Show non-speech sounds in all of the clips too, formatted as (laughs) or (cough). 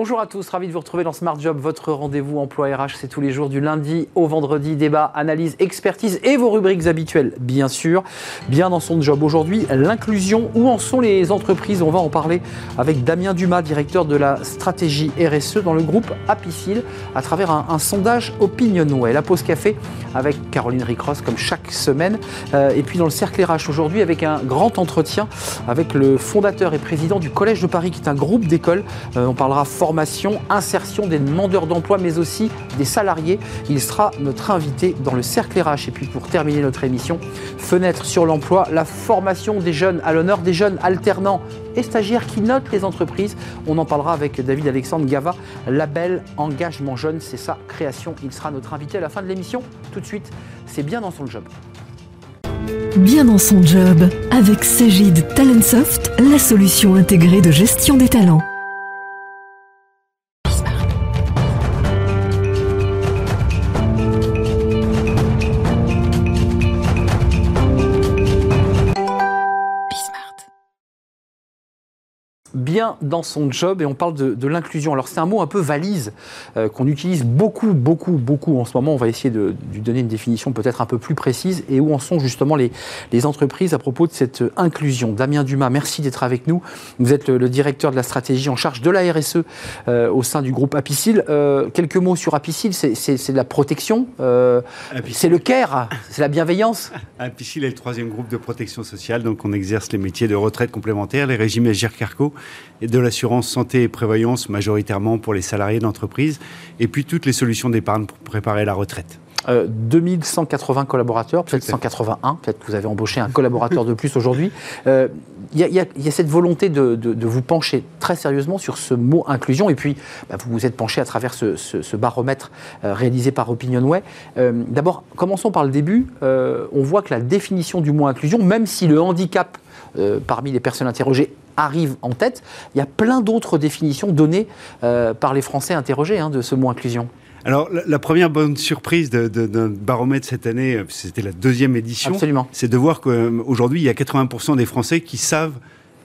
Bonjour à tous, ravi de vous retrouver dans Smart Job, votre rendez-vous emploi RH. C'est tous les jours du lundi au vendredi, débat, analyse, expertise et vos rubriques habituelles, bien sûr. Bien dans son job aujourd'hui, l'inclusion. Où en sont les entreprises? On va en parler avec Damien Dumas, directeur de la stratégie RSE dans le groupe Apicil, à travers un, sondage Opinionway. La pause café avec Caroline Ricross, comme chaque semaine. Euh, et puis dans le cercle RH aujourd'hui, avec un grand entretien avec le fondateur et président du Collège de Paris, qui est un groupe d'écoles. Euh, on parlera formation, insertion des demandeurs d'emploi, mais aussi des salariés. Il sera notre invité dans le cercle RH. Et puis pour terminer notre émission, fenêtre sur l'emploi, la formation des jeunes à l'honneur des jeunes alternants et stagiaires qui notent les entreprises. On en parlera avec David Alexandre Gava, label Engagement Jeune, c'est sa création. Il sera notre invité à la fin de l'émission. Tout de suite, c'est bien dans son job. Bien dans son job, avec Sagid Talentsoft, la solution intégrée de gestion des talents. Bien dans son job et on parle de, l'inclusion. Alors c'est un mot un peu valise euh, qu'on utilise beaucoup, beaucoup, beaucoup en ce moment. On va essayer de, lui donner une définition peut-être un peu plus précise et où en sont justement les, les entreprises à propos de cette inclusion. Damien Dumas, merci d'être avec nous. Vous êtes le, directeur de la stratégie en charge de la RSE euh, au sein du groupe Apicil. Euh, quelques mots sur Apicil, c'est de la protection, c'est le care, c'est la bienveillance. (laughs) Apicil est le troisième groupe de protection sociale, donc on exerce les métiers de retraite complémentaire, les régimes Agir Carco de l'assurance santé et prévoyance majoritairement pour les salariés d'entreprise, et puis toutes les solutions d'épargne pour préparer la retraite. 2180 euh, collaborateurs, peut-être 181, peut-être que vous avez embauché un collaborateur de plus aujourd'hui. Il euh, y, a cette volonté de, vous pencher très sérieusement sur ce mot inclusion, et puis bah, vous vous êtes penché à travers ce, baromètre euh, réalisé par Opinionway. D'abord, commençons par le début. on voit que la définition du mot inclusion, même si le handicap parmi les personnes interrogées arrive en tête. Il y a plein d'autres définitions données euh, par les Français interrogés hein, de ce mot inclusion. Alors, la, première bonne surprise d'un baromètre cette année, euh, c'était la deuxième édition, c'est de voir qu'aujourd'hui, il y a 80% des Français qui savent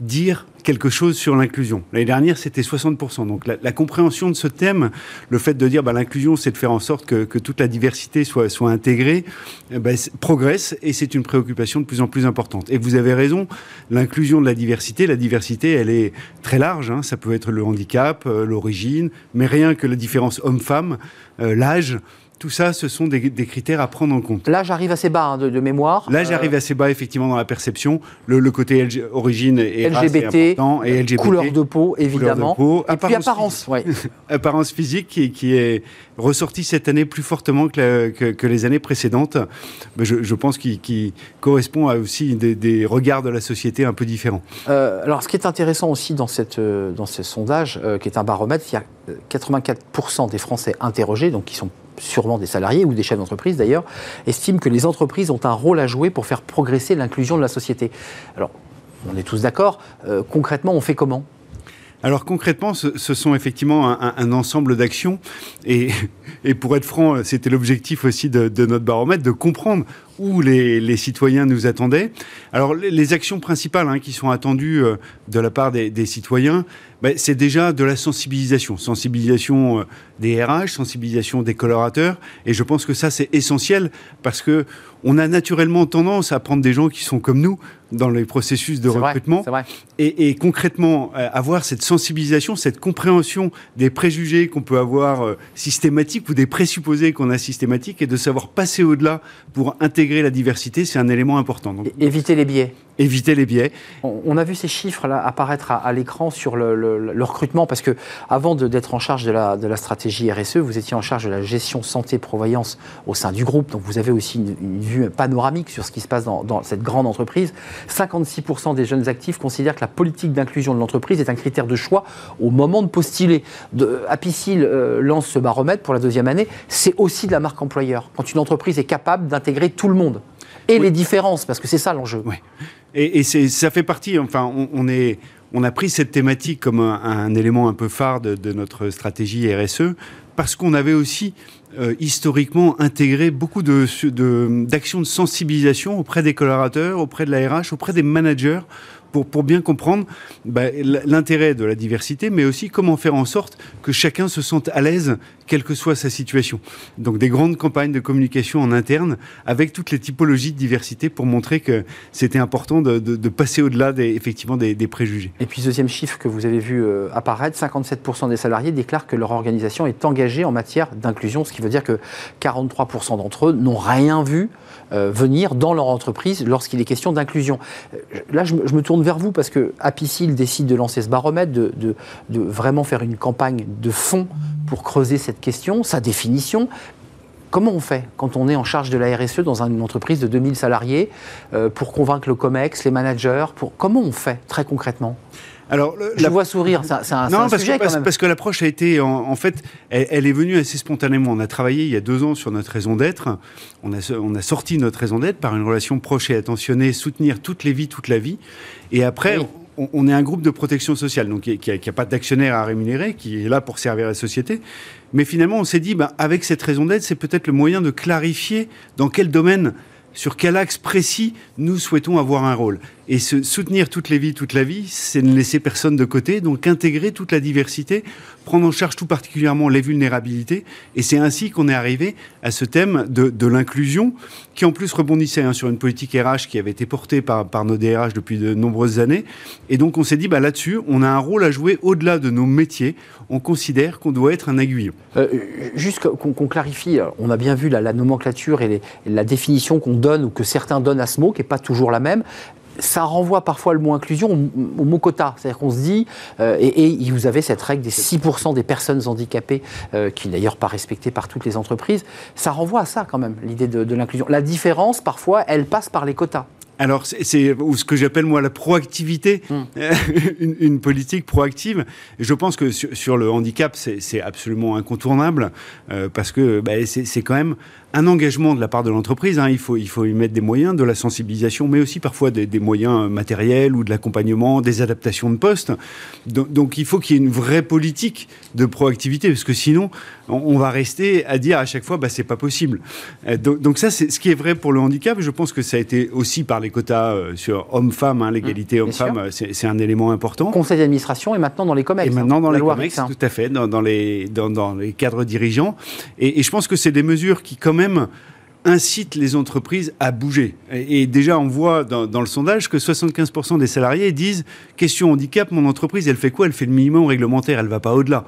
dire quelque chose sur l'inclusion. L'année dernière, c'était 60%. Donc la, compréhension de ce thème, le fait de dire bah, l'inclusion, c'est de faire en sorte que, toute la diversité soit, soit intégrée, eh ben, progresse et c'est une préoccupation de plus en plus importante. Et vous avez raison, l'inclusion de la diversité, la diversité, elle est très large. Hein. Ça peut être le handicap, euh, l'origine, mais rien que la différence homme-femme, euh, l'âge. Tout ça, ce sont des, critères à prendre en compte. Là, j'arrive assez bas hein, de, mémoire. Là, j'arrive euh, assez bas, effectivement, dans la perception. Le, côté origine et LGBT, important, et LGBT, couleur de peau, évidemment. De peau, et puis apparence. Physique, apparence physique (laughs) qui, est ressortie cette année plus fortement que, que, les années précédentes. Je, je pense qu'il correspond à aussi des, regards de la société un peu différents. Euh, alors, ce qui est intéressant aussi dans, cette, euh, dans ce sondage, qui est un baromètre, il y a 84% des Français interrogés, donc qui sont sûrement des salariés ou des chefs d'entreprise d'ailleurs, estiment que les entreprises ont un rôle à jouer pour faire progresser l'inclusion de la société. Alors, on est tous d'accord, euh, concrètement, on fait comment? Alors concrètement, ce, sont effectivement un, ensemble d'actions et, pour être franc, c'était l'objectif aussi de, notre baromètre, de comprendre où les, citoyens nous attendaient. Alors les, actions principales hein, qui sont attendues euh, de la part des, citoyens, ben, c'est déjà de la sensibilisation, sensibilisation euh, des RH, sensibilisation des colorateurs, et je pense que ça c'est essentiel parce que on a naturellement tendance à prendre des gens qui sont comme nous dans les processus de recrutement. Et, concrètement, euh, avoir cette sensibilisation, cette compréhension des préjugés qu'on peut avoir systématiques ou des présupposés qu'on a systématiques et de savoir passer au-delà pour intégrer la diversité, c'est un élément important. éviter les biais éviter les biais. On, a vu ces chiffres-là apparaître à, l'écran sur le, recrutement, parce que avant d'être en charge de la, de la, stratégie RSE, vous étiez en charge de la gestion santé-prévoyance au sein du groupe, donc vous avez aussi une, vue panoramique sur ce qui se passe dans, cette grande entreprise. 56% des jeunes actifs considèrent que la politique d'inclusion de l'entreprise est un critère de choix au moment de postuler. De, Apicil euh, lance ce baromètre pour la deuxième année, c'est aussi de la marque employeur. Quand une entreprise est capable d'intégrer tout le monde et les différences, parce que c'est ça l'enjeu. Oui. Et, ça fait partie, enfin, on, a pris cette thématique comme un, élément un peu phare de, notre stratégie RSE, parce qu'on avait aussi euh, historiquement intégré beaucoup d'actions de, sensibilisation auprès des collaborateurs, auprès de la RH, auprès des managers, pour, pour bien comprendre bah, l'intérêt de la diversité, mais aussi comment faire en sorte que chacun se sente à l'aise, quelle que soit sa situation. Donc des grandes campagnes de communication en interne avec toutes les typologies de diversité pour montrer que c'était important de, passer au-delà des, effectivement des, préjugés. Et puis deuxième chiffre que vous avez vu euh, apparaître, 57% des salariés déclarent que leur organisation est engagée en matière d'inclusion, ce qui veut dire que 43% d'entre eux n'ont rien vu euh, venir dans leur entreprise lorsqu'il est question d'inclusion. Euh, là, je, me tourne vers vous parce que Apicil décide de lancer ce baromètre, de vraiment faire une campagne de fond pour creuser cette question, sa définition. Comment on fait quand on est en charge de la RSE dans une entreprise de 2000 salariés euh, pour convaincre le COMEX, les managers pour... Comment on fait très concrètement? Alors, je la... vois sourire, c'est un, non, parce sujet que, quand même. parce que l'approche a été, en, fait, elle, est venue assez spontanément. On a travaillé il y a deux ans sur notre raison d'être. On a, on a sorti notre raison d'être par une relation proche et attentionnée, soutenir toutes les vies, toute la vie. Et après, on, est un groupe de protection sociale, donc qui n'a pas d'actionnaire à rémunérer, qui est là pour servir la société. Mais finalement, on s'est dit, bah, avec cette raison d'être, c'est peut-être le moyen de clarifier dans quel domaine sur quel axe précis nous souhaitons avoir un rôle. Et se soutenir toutes les vies, toute la vie, c'est ne laisser personne de côté, donc intégrer toute la diversité, prendre en charge tout particulièrement les vulnérabilités. Et c'est ainsi qu'on est arrivé à ce thème de, l'inclusion, qui en plus rebondissait hein, sur une politique RH qui avait été portée par, par nos DRH depuis de nombreuses années. Et donc on s'est dit, bah, là-dessus, on a un rôle à jouer au-delà de nos métiers. On considère qu'on doit être un aiguillon. Euh, juste qu'on clarifie, on a bien vu la, nomenclature et, la définition qu'on donne ou que certains donnent à ce mot, qui n'est pas toujours la même ça renvoie parfois le mot inclusion au, mot quota. C'est-à-dire qu'on se dit, euh, et, vous avez cette règle des 6% des personnes handicapées, euh, qui n'est d'ailleurs pas respectée par toutes les entreprises, ça renvoie à ça quand même, l'idée de l'inclusion. La différence, parfois, elle passe par les quotas. Alors, c'est ce que j'appelle moi la proactivité, hmm. (laughs) une, politique proactive. je pense que sur, le handicap, c'est absolument incontournable euh, parce que bah, c'est quand même un engagement de la part de l'entreprise. Hein. Il, faut, il faut y mettre des moyens, de la sensibilisation, mais aussi parfois des, moyens matériels ou de l'accompagnement, des adaptations de postes. Donc, il faut qu'il y ait une vraie politique de proactivité parce que sinon, on, va rester à dire à chaque fois, bah, c'est pas possible. Euh, donc, ça, c'est ce qui est vrai pour le handicap. Je pense que ça a été aussi par les quotas euh, sur hommes-femmes, hein, l'égalité mmh, hommes-femmes, euh, c'est un élément important. Conseil d'administration et maintenant dans les COMEX. Et maintenant dans les COMEX, tout à fait, dans, les, dans, les cadres dirigeants. Et, et je pense que c'est des mesures qui, quand même, incitent les entreprises à bouger. Et, déjà, on voit dans, le sondage que 75% des salariés disent question handicap, mon entreprise, elle fait quoi? Elle fait le minimum réglementaire, elle va pas au-delà.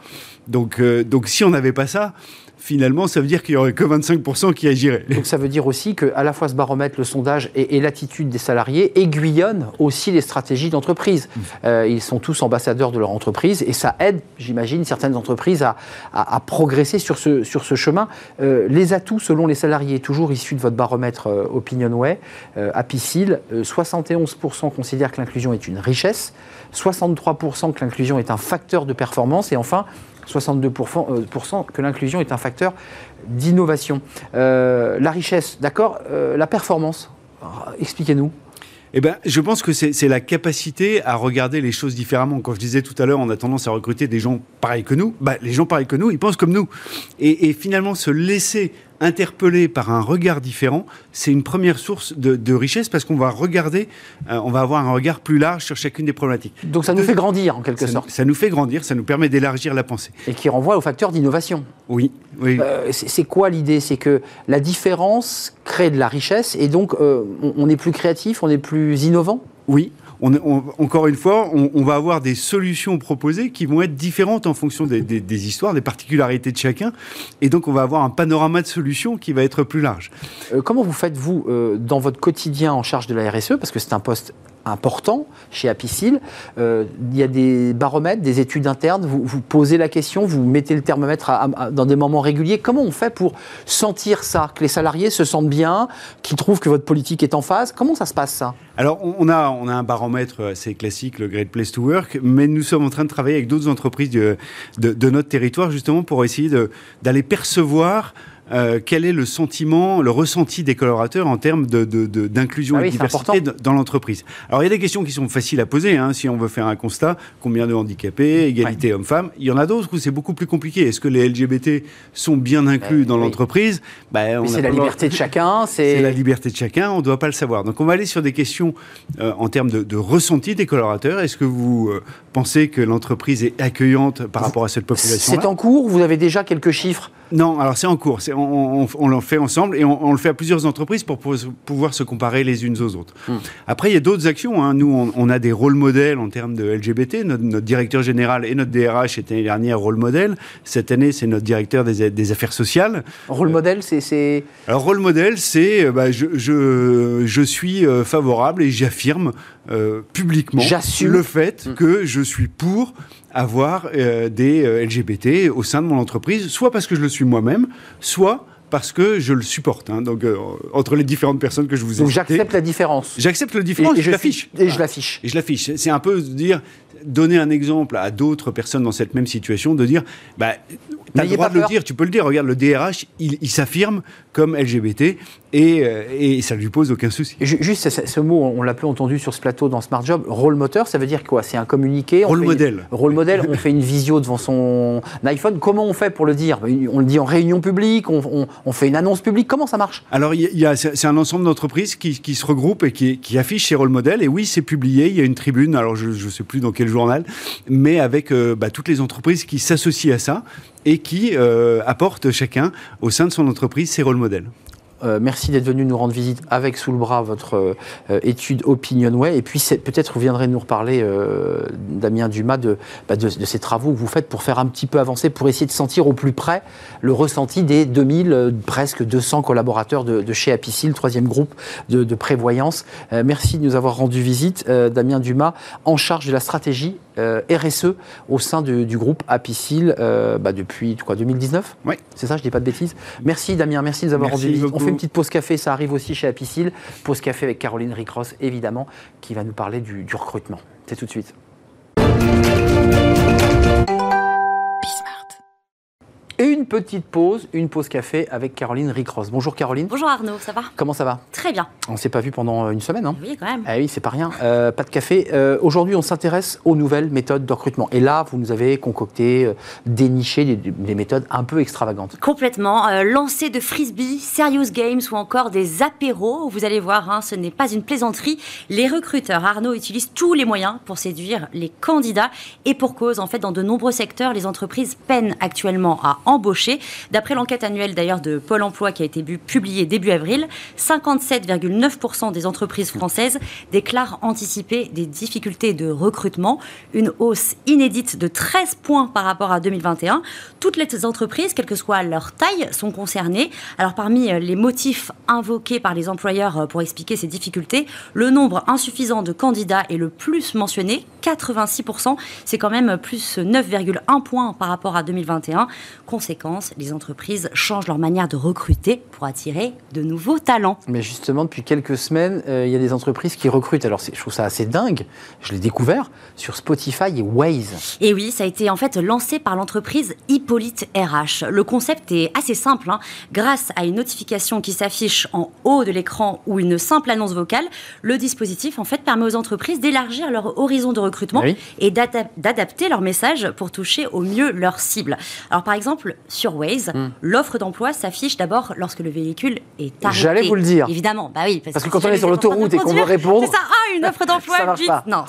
Donc, euh, donc si on n'avait pas ça, finalement, ça veut dire qu'il n'y aurait que 25% qui agiraient. Donc ça veut dire aussi que à la fois ce baromètre, le sondage et, l'attitude des salariés aiguillonnent aussi les stratégies d'entreprise. Mmh. Euh, ils sont tous ambassadeurs de leur entreprise et ça aide, j'imagine, certaines entreprises à, à, progresser sur ce, sur ce chemin. Euh, les atouts selon les salariés, toujours issus de votre baromètre euh, OpinionWay, euh, Apicil, 71% considèrent que l'inclusion est une richesse, 63% que l'inclusion est un facteur de performance et enfin 62% euh, que l'inclusion est un facteur d'innovation. Euh, la richesse, d'accord euh, La performance, expliquez-nous. Eh ben, je pense que c'est la capacité à regarder les choses différemment. Quand je disais tout à l'heure, on a tendance à recruter des gens pareils que nous. Bah, les gens pareils que nous, ils pensent comme nous. Et finalement, se laisser interpellé par un regard différent, c'est une première source de, richesse parce qu'on va regarder, euh, on va avoir un regard plus large sur chacune des problématiques. Donc ça nous fait grandir en quelque sorte. ça nous fait grandir, ça nous permet d'élargir la pensée. Et qui renvoie au facteur d'innovation. Oui. oui. Euh, c'est quoi l'idée? C'est que la différence crée de la richesse et donc euh, on est plus créatif, on est plus innovant? Oui encore une fois, on, va avoir des solutions proposées qui vont être différentes en fonction des, histoires, des particularités de chacun. Et donc, on va avoir un panorama de solutions qui va être plus large. Euh, comment vous faites, vous, euh, dans votre quotidien en charge de la RSE, parce que c'est un poste important chez Apicil. Euh, il y a des baromètres, des études internes. Vous, vous posez la question, vous mettez le thermomètre dans des moments réguliers. Comment on fait pour sentir ça, que les salariés se sentent bien, qu'ils trouvent que votre politique est en phase? Comment ça se passe ça? Alors on a, on a un baromètre assez classique, le Great Place to Work, mais nous sommes en train de travailler avec d'autres entreprises de, de, notre territoire justement pour essayer d'aller percevoir euh, quel est le sentiment, le ressenti des collaborateurs en termes d'inclusion de, de, ah et de diversité dans l'entreprise? Alors il y a des questions qui sont faciles à poser, hein, si on veut faire un constat, combien de handicapés, égalité homme-femme? Il y en a d'autres où c'est beaucoup plus compliqué. Est-ce que les LGBT sont bien inclus ben dans l'entreprise? Ben, C'est la liberté de (laughs) chacun. C'est la liberté de chacun, on ne doit pas le savoir. Donc on va aller sur des questions euh, en termes de, ressenti des collaborateurs. Est-ce que vous euh, pensez que l'entreprise est accueillante par rapport à cette population C'est en cours, vous avez déjà quelques chiffres? Non, alors c'est en cours. On, on, on, le fait ensemble et on, le fait à plusieurs entreprises pour pouvoir se comparer les unes aux autres. Hmm. Après, il y a d'autres actions. Hein. Nous, on, a des rôles modèles en termes de LGBT. Notre, directeur général et notre DRH étaient l'année dernière rôle modèle. Cette année, c'est notre directeur des, affaires sociales. Rôle modèle, c'est. Alors, rôle modèle, c'est euh, bah, je, je, je, suis euh, favorable et j'affirme euh, publiquement le fait hmm. que je suis pour avoir euh, des euh, LGBT au sein de mon entreprise, soit parce que je le suis moi-même, soit parce que je le supporte. Hein. donc, euh, entre les différentes personnes que je vous ai Donc, j'accepte la différence. J'accepte la différence et, je l'affiche. Et je l'affiche. Et je l'affiche. C'est un peu dire, donner un exemple à d'autres personnes dans cette même situation, de dire, bah, tu as le droit de le dire, tu peux le dire. Regarde, le DRH, il, s'affirme comme LGBT et, euh, et, ça ne lui pose aucun souci. Juste ce, mot, on l'a peu entendu sur ce plateau dans Smart Job. Rôle moteur, ça veut dire quoi? C'est un communiqué Rôle modèle. rôle modèle, on (laughs) fait une visio devant son iPhone. Comment on fait pour le dire? On le dit en réunion publique, on, fait une annonce publique. Comment ça marche? Alors, c'est un ensemble d'entreprises qui, se regroupent et qui, qui affichent ces rôles modèles. Et oui, c'est publié. Il y a une tribune, alors je ne sais plus dans quel journal, mais avec euh, bah, toutes les entreprises qui s'associent à ça et qui euh, apportent chacun au sein de son entreprise ses rôles modèles. Euh, merci d'être venu nous rendre visite avec sous le bras votre euh, étude Opinionway. Et puis peut-être vous viendrez nous reparler, euh, Damien Dumas, bah, de, de, ces travaux que vous faites pour faire un petit peu avancer, pour essayer de sentir au plus près le ressenti des 2000, presque 200 collaborateurs de, chez Apicil, troisième groupe de, prévoyance. merci de nous avoir rendu visite, Damien Dumas, en charge de la stratégie RSE au sein du, groupe Apicil bah, depuis quoi, 2019 Oui. C'est ça, je ne dis pas de bêtises. Merci Damien, merci de nous avoir rendu visite fait une petite pause café, ça arrive aussi chez Apicil. Pause café avec Caroline Ricross, évidemment, qui va nous parler du, du recrutement. C'est tout de suite. Une petite pause, une pause café avec Caroline Ricross. Bonjour Caroline. Bonjour Arnaud, ça va? Comment ça va? Très bien. On ne s'est pas vu pendant une semaine, hein? Oui, quand même. Ah oui, c'est pas rien. Euh, pas de café. Euh, aujourd'hui, on s'intéresse aux nouvelles méthodes de recrutement. Et là, vous nous avez concocté, euh, déniché des, méthodes un peu extravagantes. Complètement. lancer de frisbee, serious games ou encore des apéros. Vous allez voir, hein, ce n'est pas une plaisanterie. Les recruteurs, Arnaud, utilisent tous les moyens pour séduire les candidats. Et pour cause, en fait, dans de nombreux secteurs, les entreprises peinent actuellement à embaucher. D'après l'enquête annuelle d'ailleurs de Pôle Emploi qui a été publiée début avril, 57,9% des entreprises françaises déclarent anticiper des difficultés de recrutement, une hausse inédite de 13 points par rapport à 2021. Toutes les entreprises, quelle que soit leur taille, sont concernées. Alors parmi euh, les motifs invoqués par les employeurs euh, pour expliquer ces difficultés, le nombre insuffisant de candidats est le plus mentionné, 86%. C'est quand même plus 9,1 points par rapport à 2021 conséquence, les entreprises changent leur manière de recruter pour attirer de nouveaux talents. Mais justement, depuis quelques semaines, euh, il y a des entreprises qui recrutent. Alors, je trouve ça assez dingue. Je l'ai découvert sur Spotify et Waze. Et oui, ça a été en fait lancé par l'entreprise Hippolyte RH. Le concept est assez simple. Hein. Grâce à une notification qui s'affiche en haut de l'écran ou une simple annonce vocale, le dispositif en fait permet aux entreprises d'élargir leur horizon de recrutement et d'adapter leur message pour toucher au mieux leur cible. Alors, par exemple, sur Waze, hmm. l'offre d'emploi s'affiche d'abord lorsque le véhicule est arrêté. J'allais vous le dire. Évidemment, bah oui. Parce, que, quand on est sur l'autoroute et qu'on veut répondre. C'est ça, ah, une (laughs) offre d'emploi, vite. Non,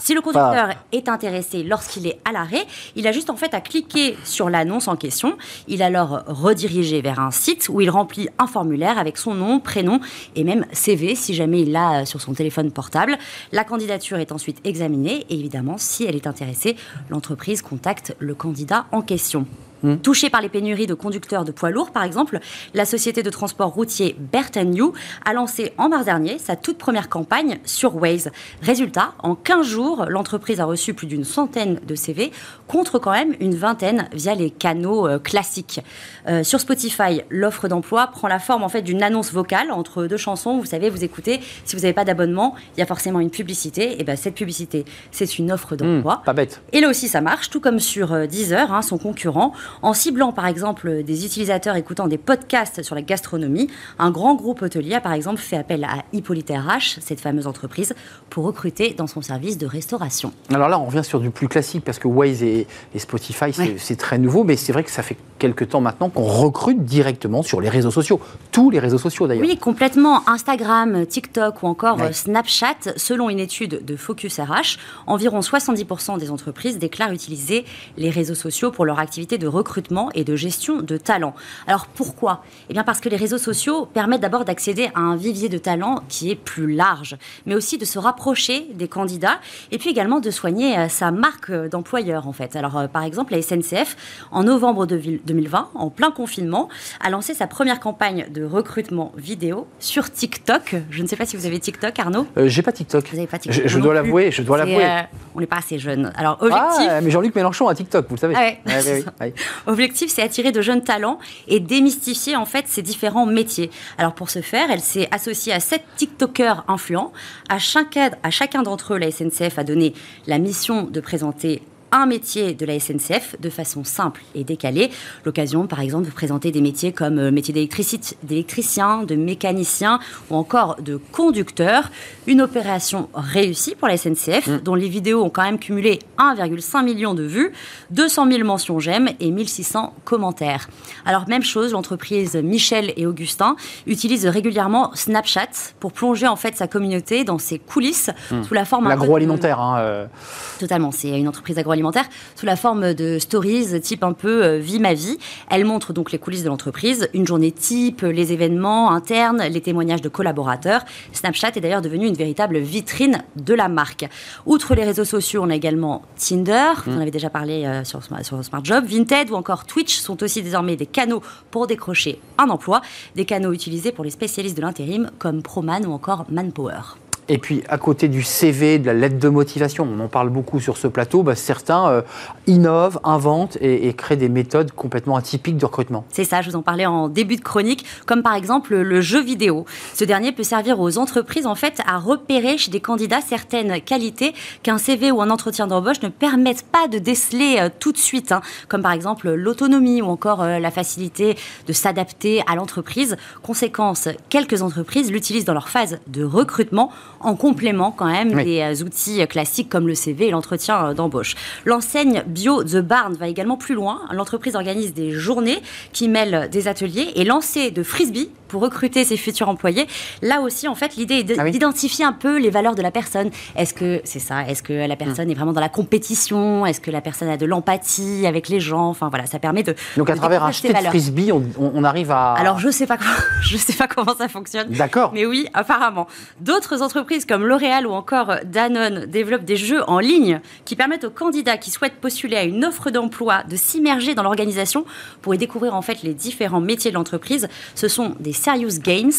si le conducteur est intéressé lorsqu'il est à l'arrêt, il a juste en fait à cliquer sur l'annonce en question. Il est alors redirigé vers un site où il remplit un formulaire avec son nom, prénom et même CV si jamais il l'a sur son téléphone portable. La candidature est ensuite examinée et évidemment, si elle est intéressée, l'entreprise contacte le candidat en question. Hmm. Touchée par les pénuries de conducteurs de poids lourds, par exemple, la société de transport routier New a lancé en mars dernier sa toute première campagne sur Waze. Résultat, en 15 jours, l'entreprise a reçu plus d'une centaine de CV, contre quand même une vingtaine via les canaux euh, classiques. Euh, sur Spotify, l'offre d'emploi prend la forme en fait d'une annonce vocale entre deux chansons. Vous savez, vous écoutez, si vous n'avez pas d'abonnement, il y a forcément une publicité. Et ben cette publicité, c'est une offre d'emploi. Hmm, pas bête. Et là aussi, ça marche, tout comme sur euh, Deezer, hein, son concurrent. En ciblant par exemple des utilisateurs écoutant des podcasts sur la gastronomie, un grand groupe hôtelier a par exemple fait appel à Hippolyte RH, cette fameuse entreprise, pour recruter dans son service de restauration. Alors là, on revient sur du plus classique parce que Waze et, Spotify, c'est très nouveau, mais c'est vrai que ça fait quelques temps maintenant qu'on recrute directement sur les réseaux sociaux. Tous les réseaux sociaux d'ailleurs. Oui, complètement. Instagram, TikTok ou encore Snapchat, selon une étude de Focus RH, environ 70% des entreprises déclarent utiliser les réseaux sociaux pour leur activité de recrutement et de gestion de talents. Alors pourquoi? Eh bien parce que les réseaux sociaux permettent d'abord d'accéder à un vivier de talents qui est plus large, mais aussi de se rapprocher des candidats et puis également de soigner euh, sa marque d'employeur en fait. Alors euh, par exemple la SNCF en novembre 2020, en plein confinement, a lancé sa première campagne de recrutement vidéo sur TikTok. Je ne sais pas si vous avez TikTok, Arnaud? Euh, j'ai pas TikTok. Vous avez pas TikTok. Je, dois l'avouer. Je dois l'avouer. on n'est pas assez jeune. Alors objectif. Ah, mais Jean-Luc Mélenchon a TikTok, vous le savez. Ah (laughs) objectif, c'est attirer de jeunes talents et démystifier en fait ces différents métiers. Alors pour ce faire, elle s'est associée à sept TikTokers influents. À à chacun d'entre eux, la SNCF a donné la mission de présenter un métier de la SNCF de façon simple et décalée. L'occasion, par exemple, de présenter des métiers comme le euh, métier d'électricien, de mécanicien ou encore de conducteur. Une opération réussie pour la SNCF, mmh. dont les vidéos ont quand même cumulé 1,5 million de vues, 200 000 mentions j'aime et 1600 commentaires. Alors, même chose, l'entreprise Michel et Augustin utilise régulièrement Snapchat pour plonger en fait sa communauté dans ses coulisses mmh. sous la forme... L'agroalimentaire, hein, euh. Totalement, c'est une entreprise agroalimentaire sous la forme de stories type un peu euh, vie ma vie. Elle montre donc les coulisses de l'entreprise, une journée type, les événements internes, les témoignages de collaborateurs. Snapchat est d'ailleurs devenu une véritable vitrine de la marque. Outre les réseaux sociaux, on a également Tinder, vous en mmh. avez déjà parlé euh, sur, sur Smart Job, Vinted ou encore Twitch sont aussi désormais des canaux pour décrocher un emploi, des canaux utilisés pour les spécialistes de l'intérim comme Proman ou encore Manpower. Et puis, à côté du CV, de la lettre de motivation, on en parle beaucoup sur ce plateau, bah, certains euh, innovent, inventent et, créent des méthodes complètement atypiques de recrutement. C'est ça, je vous en parlais en début de chronique, comme par exemple le jeu vidéo. Ce dernier peut servir aux entreprises, en fait, à repérer chez des candidats certaines qualités qu'un CV ou un entretien d'embauche ne permettent pas de déceler euh, tout de suite, hein. comme par exemple l'autonomie ou encore euh, la facilité de s'adapter à l'entreprise. Conséquence, quelques entreprises l'utilisent dans leur phase de recrutement en complément quand même des euh, outils classiques comme le CV et l'entretien euh, d'embauche. L'enseigne Bio The Barn va également plus loin. L'entreprise organise des journées qui mêlent des ateliers et lancer de frisbee pour recruter ses futurs employés. Là aussi, en fait, l'idée est ah d'identifier un peu les valeurs de la personne. Est-ce que c'est ça? Est-ce que la hmm. personne est vraiment dans la compétition? Est-ce que la personne a de l'empathie avec les gens? Enfin voilà, ça permet de. Donc à travers un de frisbee, on, arrive à. Alors je sais pas (laughs) je sais pas comment ça fonctionne. D'accord. Mais oui, apparemment. D'autres entreprises comme L'Oréal ou encore Danone développent des jeux en ligne qui permettent aux candidats qui souhaitent postuler à une offre d'emploi de s'immerger dans l'organisation pour y découvrir en fait les différents métiers de l'entreprise. Ce sont des serious games.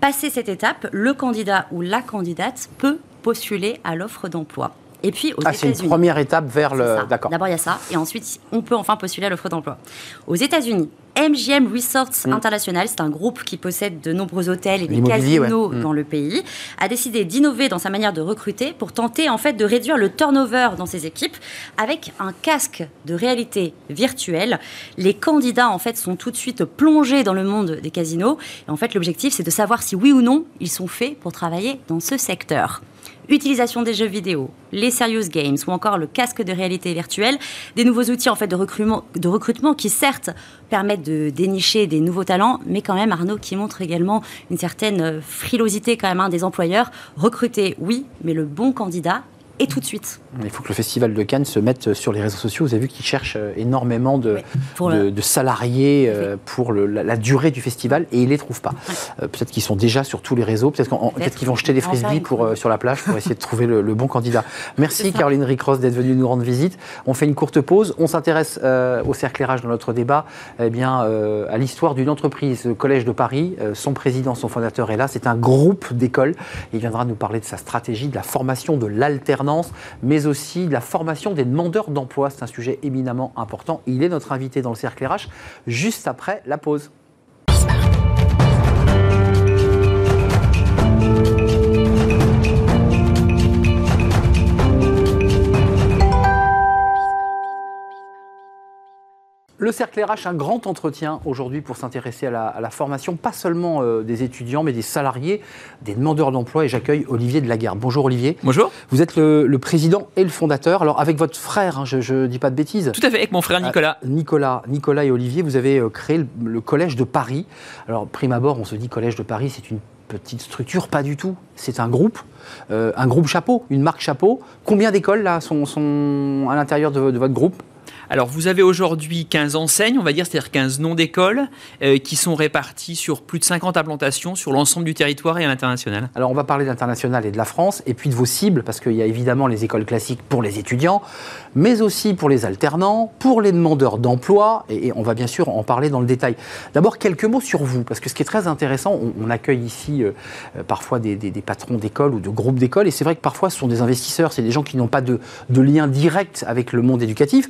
Passer cette étape, le candidat ou la candidate peut postuler à l'offre d'emploi. Et puis aux ah, c'est une première étape vers le. D'accord. D'abord il y a ça, et ensuite on peut enfin postuler à l'offre d'emploi. Aux États-Unis, MGM Resorts mm. International, c'est un groupe qui possède de nombreux hôtels et des casinos mm. dans le pays, a décidé d'innover dans sa manière de recruter pour tenter en fait de réduire le turnover dans ses équipes avec un casque de réalité virtuelle. Les candidats en fait sont tout de suite plongés dans le monde des casinos et en fait l'objectif c'est de savoir si oui ou non ils sont faits pour travailler dans ce secteur utilisation des jeux vidéo, les serious games ou encore le casque de réalité virtuelle, des nouveaux outils en fait de recrutement, qui certes permettent de dénicher des nouveaux talents, mais quand même Arnaud qui montre également une certaine frilosité quand même hein, des employeurs. Recruter, oui, mais le bon candidat et tout de suite. Il faut que le Festival de Cannes se mette sur les réseaux sociaux. Vous avez vu qu'ils cherchent euh, énormément de, de, salariés euh, pour la, durée du festival et ils ne les trouvent pas. Euh, peut-être qu'ils sont déjà sur tous les réseaux, peut-être qu'ils vont jeter des frisbees pour, sur la plage pour essayer de trouver le, bon candidat. Merci Caroline Ricross d'être venue nous rendre visite. On fait une courte pause. On s'intéresse au cerclérage dans notre débat, eh bien, à l'histoire d'une entreprise, le Collège de Paris. son président, son fondateur est là. C'est un groupe d'écoles. Il viendra nous parler de sa stratégie, de la formation, de l'alternance mais aussi la formation des demandeurs d'emploi. C'est un sujet éminemment important. Il est notre invité dans le cercle RH juste après la pause. Le Le Cercle RH, un grand entretien aujourd'hui pour s'intéresser à, la, formation, pas seulement euh, des étudiants, mais des salariés, des demandeurs d'emploi. Et j'accueille Olivier de Lagarde. Bonjour Olivier. Bonjour. Vous êtes le, président et le fondateur. Alors avec votre frère, hein, je ne dis pas de bêtises. Tout à fait, avec mon frère Nicolas. Euh, Nicolas, Nicolas et Olivier, vous avez euh, créé le, Collège de Paris. Alors prime abord, on se dit Collège de Paris, c'est une petite structure, pas du tout. C'est un groupe, un groupe chapeau, une marque chapeau. Combien d'écoles là sont, sont à l'intérieur de, de votre groupe? Alors, vous avez aujourd'hui 15 enseignes, on va dire, c'est-à-dire 15 noms d'écoles euh, qui sont répartis sur plus de 50 implantations sur l'ensemble du territoire et à l'international. Alors, on va parler d'international et de la France, et puis de vos cibles, parce qu'il y a évidemment les écoles classiques pour les étudiants, mais aussi pour les alternants, pour les demandeurs d'emploi, et, on va bien sûr en parler dans le détail. D'abord, quelques mots sur vous, parce que ce qui est très intéressant, on, accueille ici euh, euh, parfois des, patrons d'écoles ou de groupes d'écoles, et c'est vrai que parfois ce sont des investisseurs, c'est des gens qui n'ont pas de, lien direct avec le monde éducatif.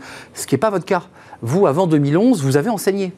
Qui n'est pas votre cas. Vous, avant 2011, vous avez enseigné.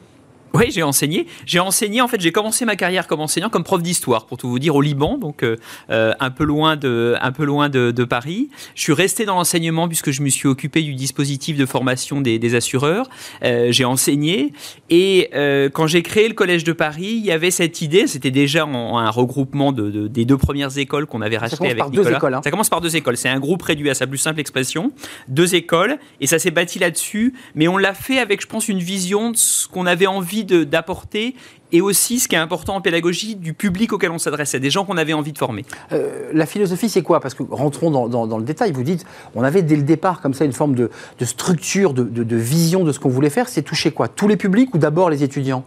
Oui, j'ai enseigné. J'ai enseigné, en fait, j'ai commencé ma carrière comme enseignant, comme prof d'histoire, pour tout vous dire, au Liban, donc euh, euh, un peu loin, de, un peu loin de, Paris. Je suis resté dans l'enseignement puisque je me suis occupé du dispositif de formation des, assureurs. Euh, j'ai enseigné et quand j'ai créé le Collège de Paris, il y avait cette idée, c'était déjà un regroupement de, des deux premières écoles qu'on avait rachetées avec Nicolas. Deux écoles, hein. Ça commence par deux écoles. C'est un groupe réduit à sa plus simple expression. Deux écoles et ça s'est bâti là-dessus, mais on l'a fait avec, je pense, une vision de ce qu'on avait envie d'apporter et aussi, ce qui est important en pédagogie, du public auquel on s'adressait, des gens qu'on avait envie de former. Euh, la philosophie, c'est quoi? Parce que rentrons dans, le détail. Vous dites, on avait dès le départ comme ça une forme de, structure, de, de vision de ce qu'on voulait faire. C'est toucher quoi? Tous les publics ou d'abord les étudiants?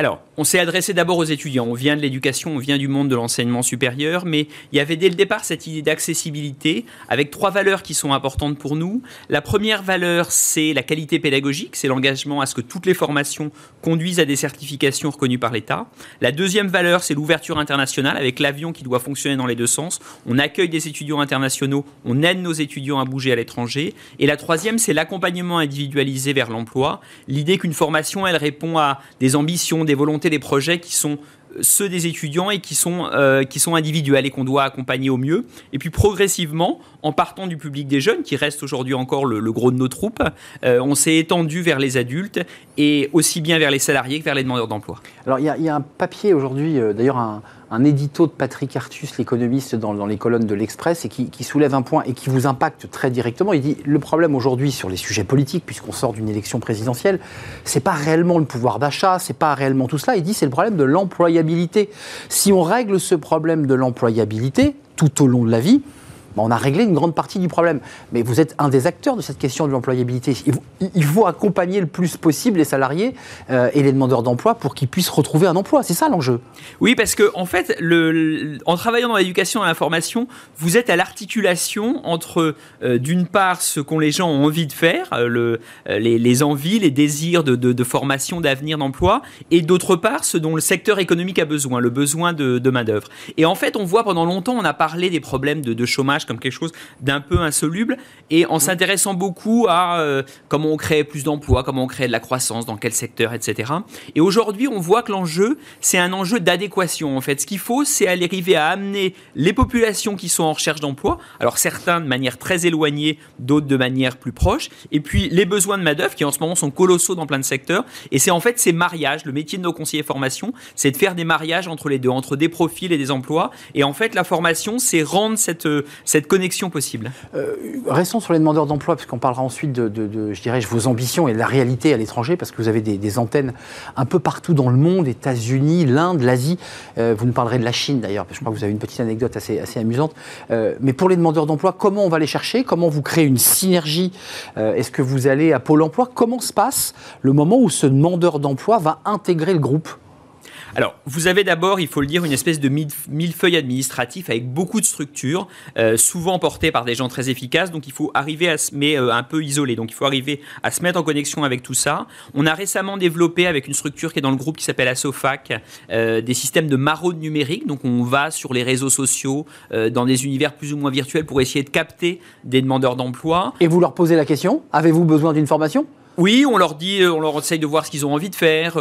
Alors, on s'est adressé d'abord aux étudiants. On vient de l'éducation, on vient du monde de l'enseignement supérieur, mais il y avait dès le départ cette idée d'accessibilité avec trois valeurs qui sont importantes pour nous. La première valeur, c'est la qualité pédagogique, c'est l'engagement à ce que toutes les formations conduisent à des certifications reconnues par l'État. La deuxième valeur, c'est l'ouverture internationale avec l'avion qui doit fonctionner dans les deux sens. On accueille des étudiants internationaux, on aide nos étudiants à bouger à l'étranger. Et la troisième, c'est l'accompagnement individualisé vers l'emploi. L'idée qu'une formation, elle répond à des ambitions des volontés, des projets qui sont ceux des étudiants et qui sont, euh, qui sont individuels et qu'on doit accompagner au mieux. Et puis progressivement, en partant du public des jeunes, qui reste aujourd'hui encore le, gros de nos troupes, euh, on s'est étendu vers les adultes et aussi bien vers les salariés que vers les demandeurs d'emploi. Alors il y, a un papier aujourd'hui, euh, d'ailleurs un, un édito de Patrick Artus, l'économiste, dans, les colonnes de l'Express, et qui, soulève un point et qui vous impacte très directement. Il dit le problème aujourd'hui sur les sujets politiques, puisqu'on sort d'une élection présidentielle, c'est pas réellement le pouvoir d'achat, c'est pas réellement tout cela. Il dit c'est le problème de l'employabilité. Si on règle ce problème de l'employabilité tout au long de la vie, on a réglé une grande partie du problème. Mais vous êtes un des acteurs de cette question de l'employabilité. Il faut accompagner le plus possible les salariés euh, et les demandeurs d'emploi pour qu'ils puissent retrouver un emploi. C'est ça l'enjeu. Oui, parce que en fait, en travaillant dans l'éducation et l'information, vous êtes à l'articulation entre, euh, d'une part, ce qu'ont les gens ont envie de faire, euh, le, les, envies, les désirs de, formation, d'avenir, d'emploi, et d'autre part, ce dont le secteur économique a besoin, le besoin de, de main-d'œuvre. Et en fait, on voit pendant longtemps, on a parlé des problèmes de, de comme quelque chose d'un peu insoluble, et en s'intéressant beaucoup à euh, comment on crée plus d'emplois, comment on crée de la croissance, dans quel secteur, etc. Et aujourd'hui, on voit que l'enjeu, c'est un enjeu d'adéquation. En fait, ce qu'il faut, c'est arriver à amener les populations qui sont en recherche d'emploi, alors certains de manière très éloignée, d'autres de manière plus proche, et puis les besoins de main-d'œuvre qui en ce moment sont colossaux dans plein de secteurs. Et c'est en fait ces mariages, le métier de nos conseillers formation, c'est de faire des mariages entre les deux, entre des profils et des emplois. Et en fait, la formation, c'est rendre cette, cette connexion possible euh, Restons sur les demandeurs d'emploi, puisqu'on parlera ensuite de, je dirais, vos ambitions et de la réalité à l'étranger, parce que vous avez des, antennes un peu partout dans le monde, États-Unis, l'Inde, l'Asie. Euh, vous nous parlerez de la Chine d'ailleurs, parce que je crois que vous avez une petite anecdote assez, assez amusante. Euh, mais pour les demandeurs d'emploi, comment on va les chercher? Comment vous créez une synergie? Est-ce que vous allez à Pôle emploi? Comment se passe le moment où ce demandeur d'emploi va intégrer le groupe? Alors, vous avez d'abord, il faut le dire, une espèce de millefeuille administratif avec beaucoup de structures, euh, souvent portées par des gens très efficaces. Donc, il faut arriver à se mettre euh, un peu isolé. Donc, il faut arriver à se mettre en connexion avec tout ça. On a récemment développé avec une structure qui est dans le groupe qui s'appelle Asofac euh, des systèmes de maraude numérique. Donc, on va sur les réseaux sociaux, dans des univers plus ou moins virtuels pour essayer de capter des demandeurs d'emploi. Et vous leur posez la question avez-vous besoin d'une formation? Oui, on leur dit, on leur essaye de voir ce qu'ils ont envie de faire,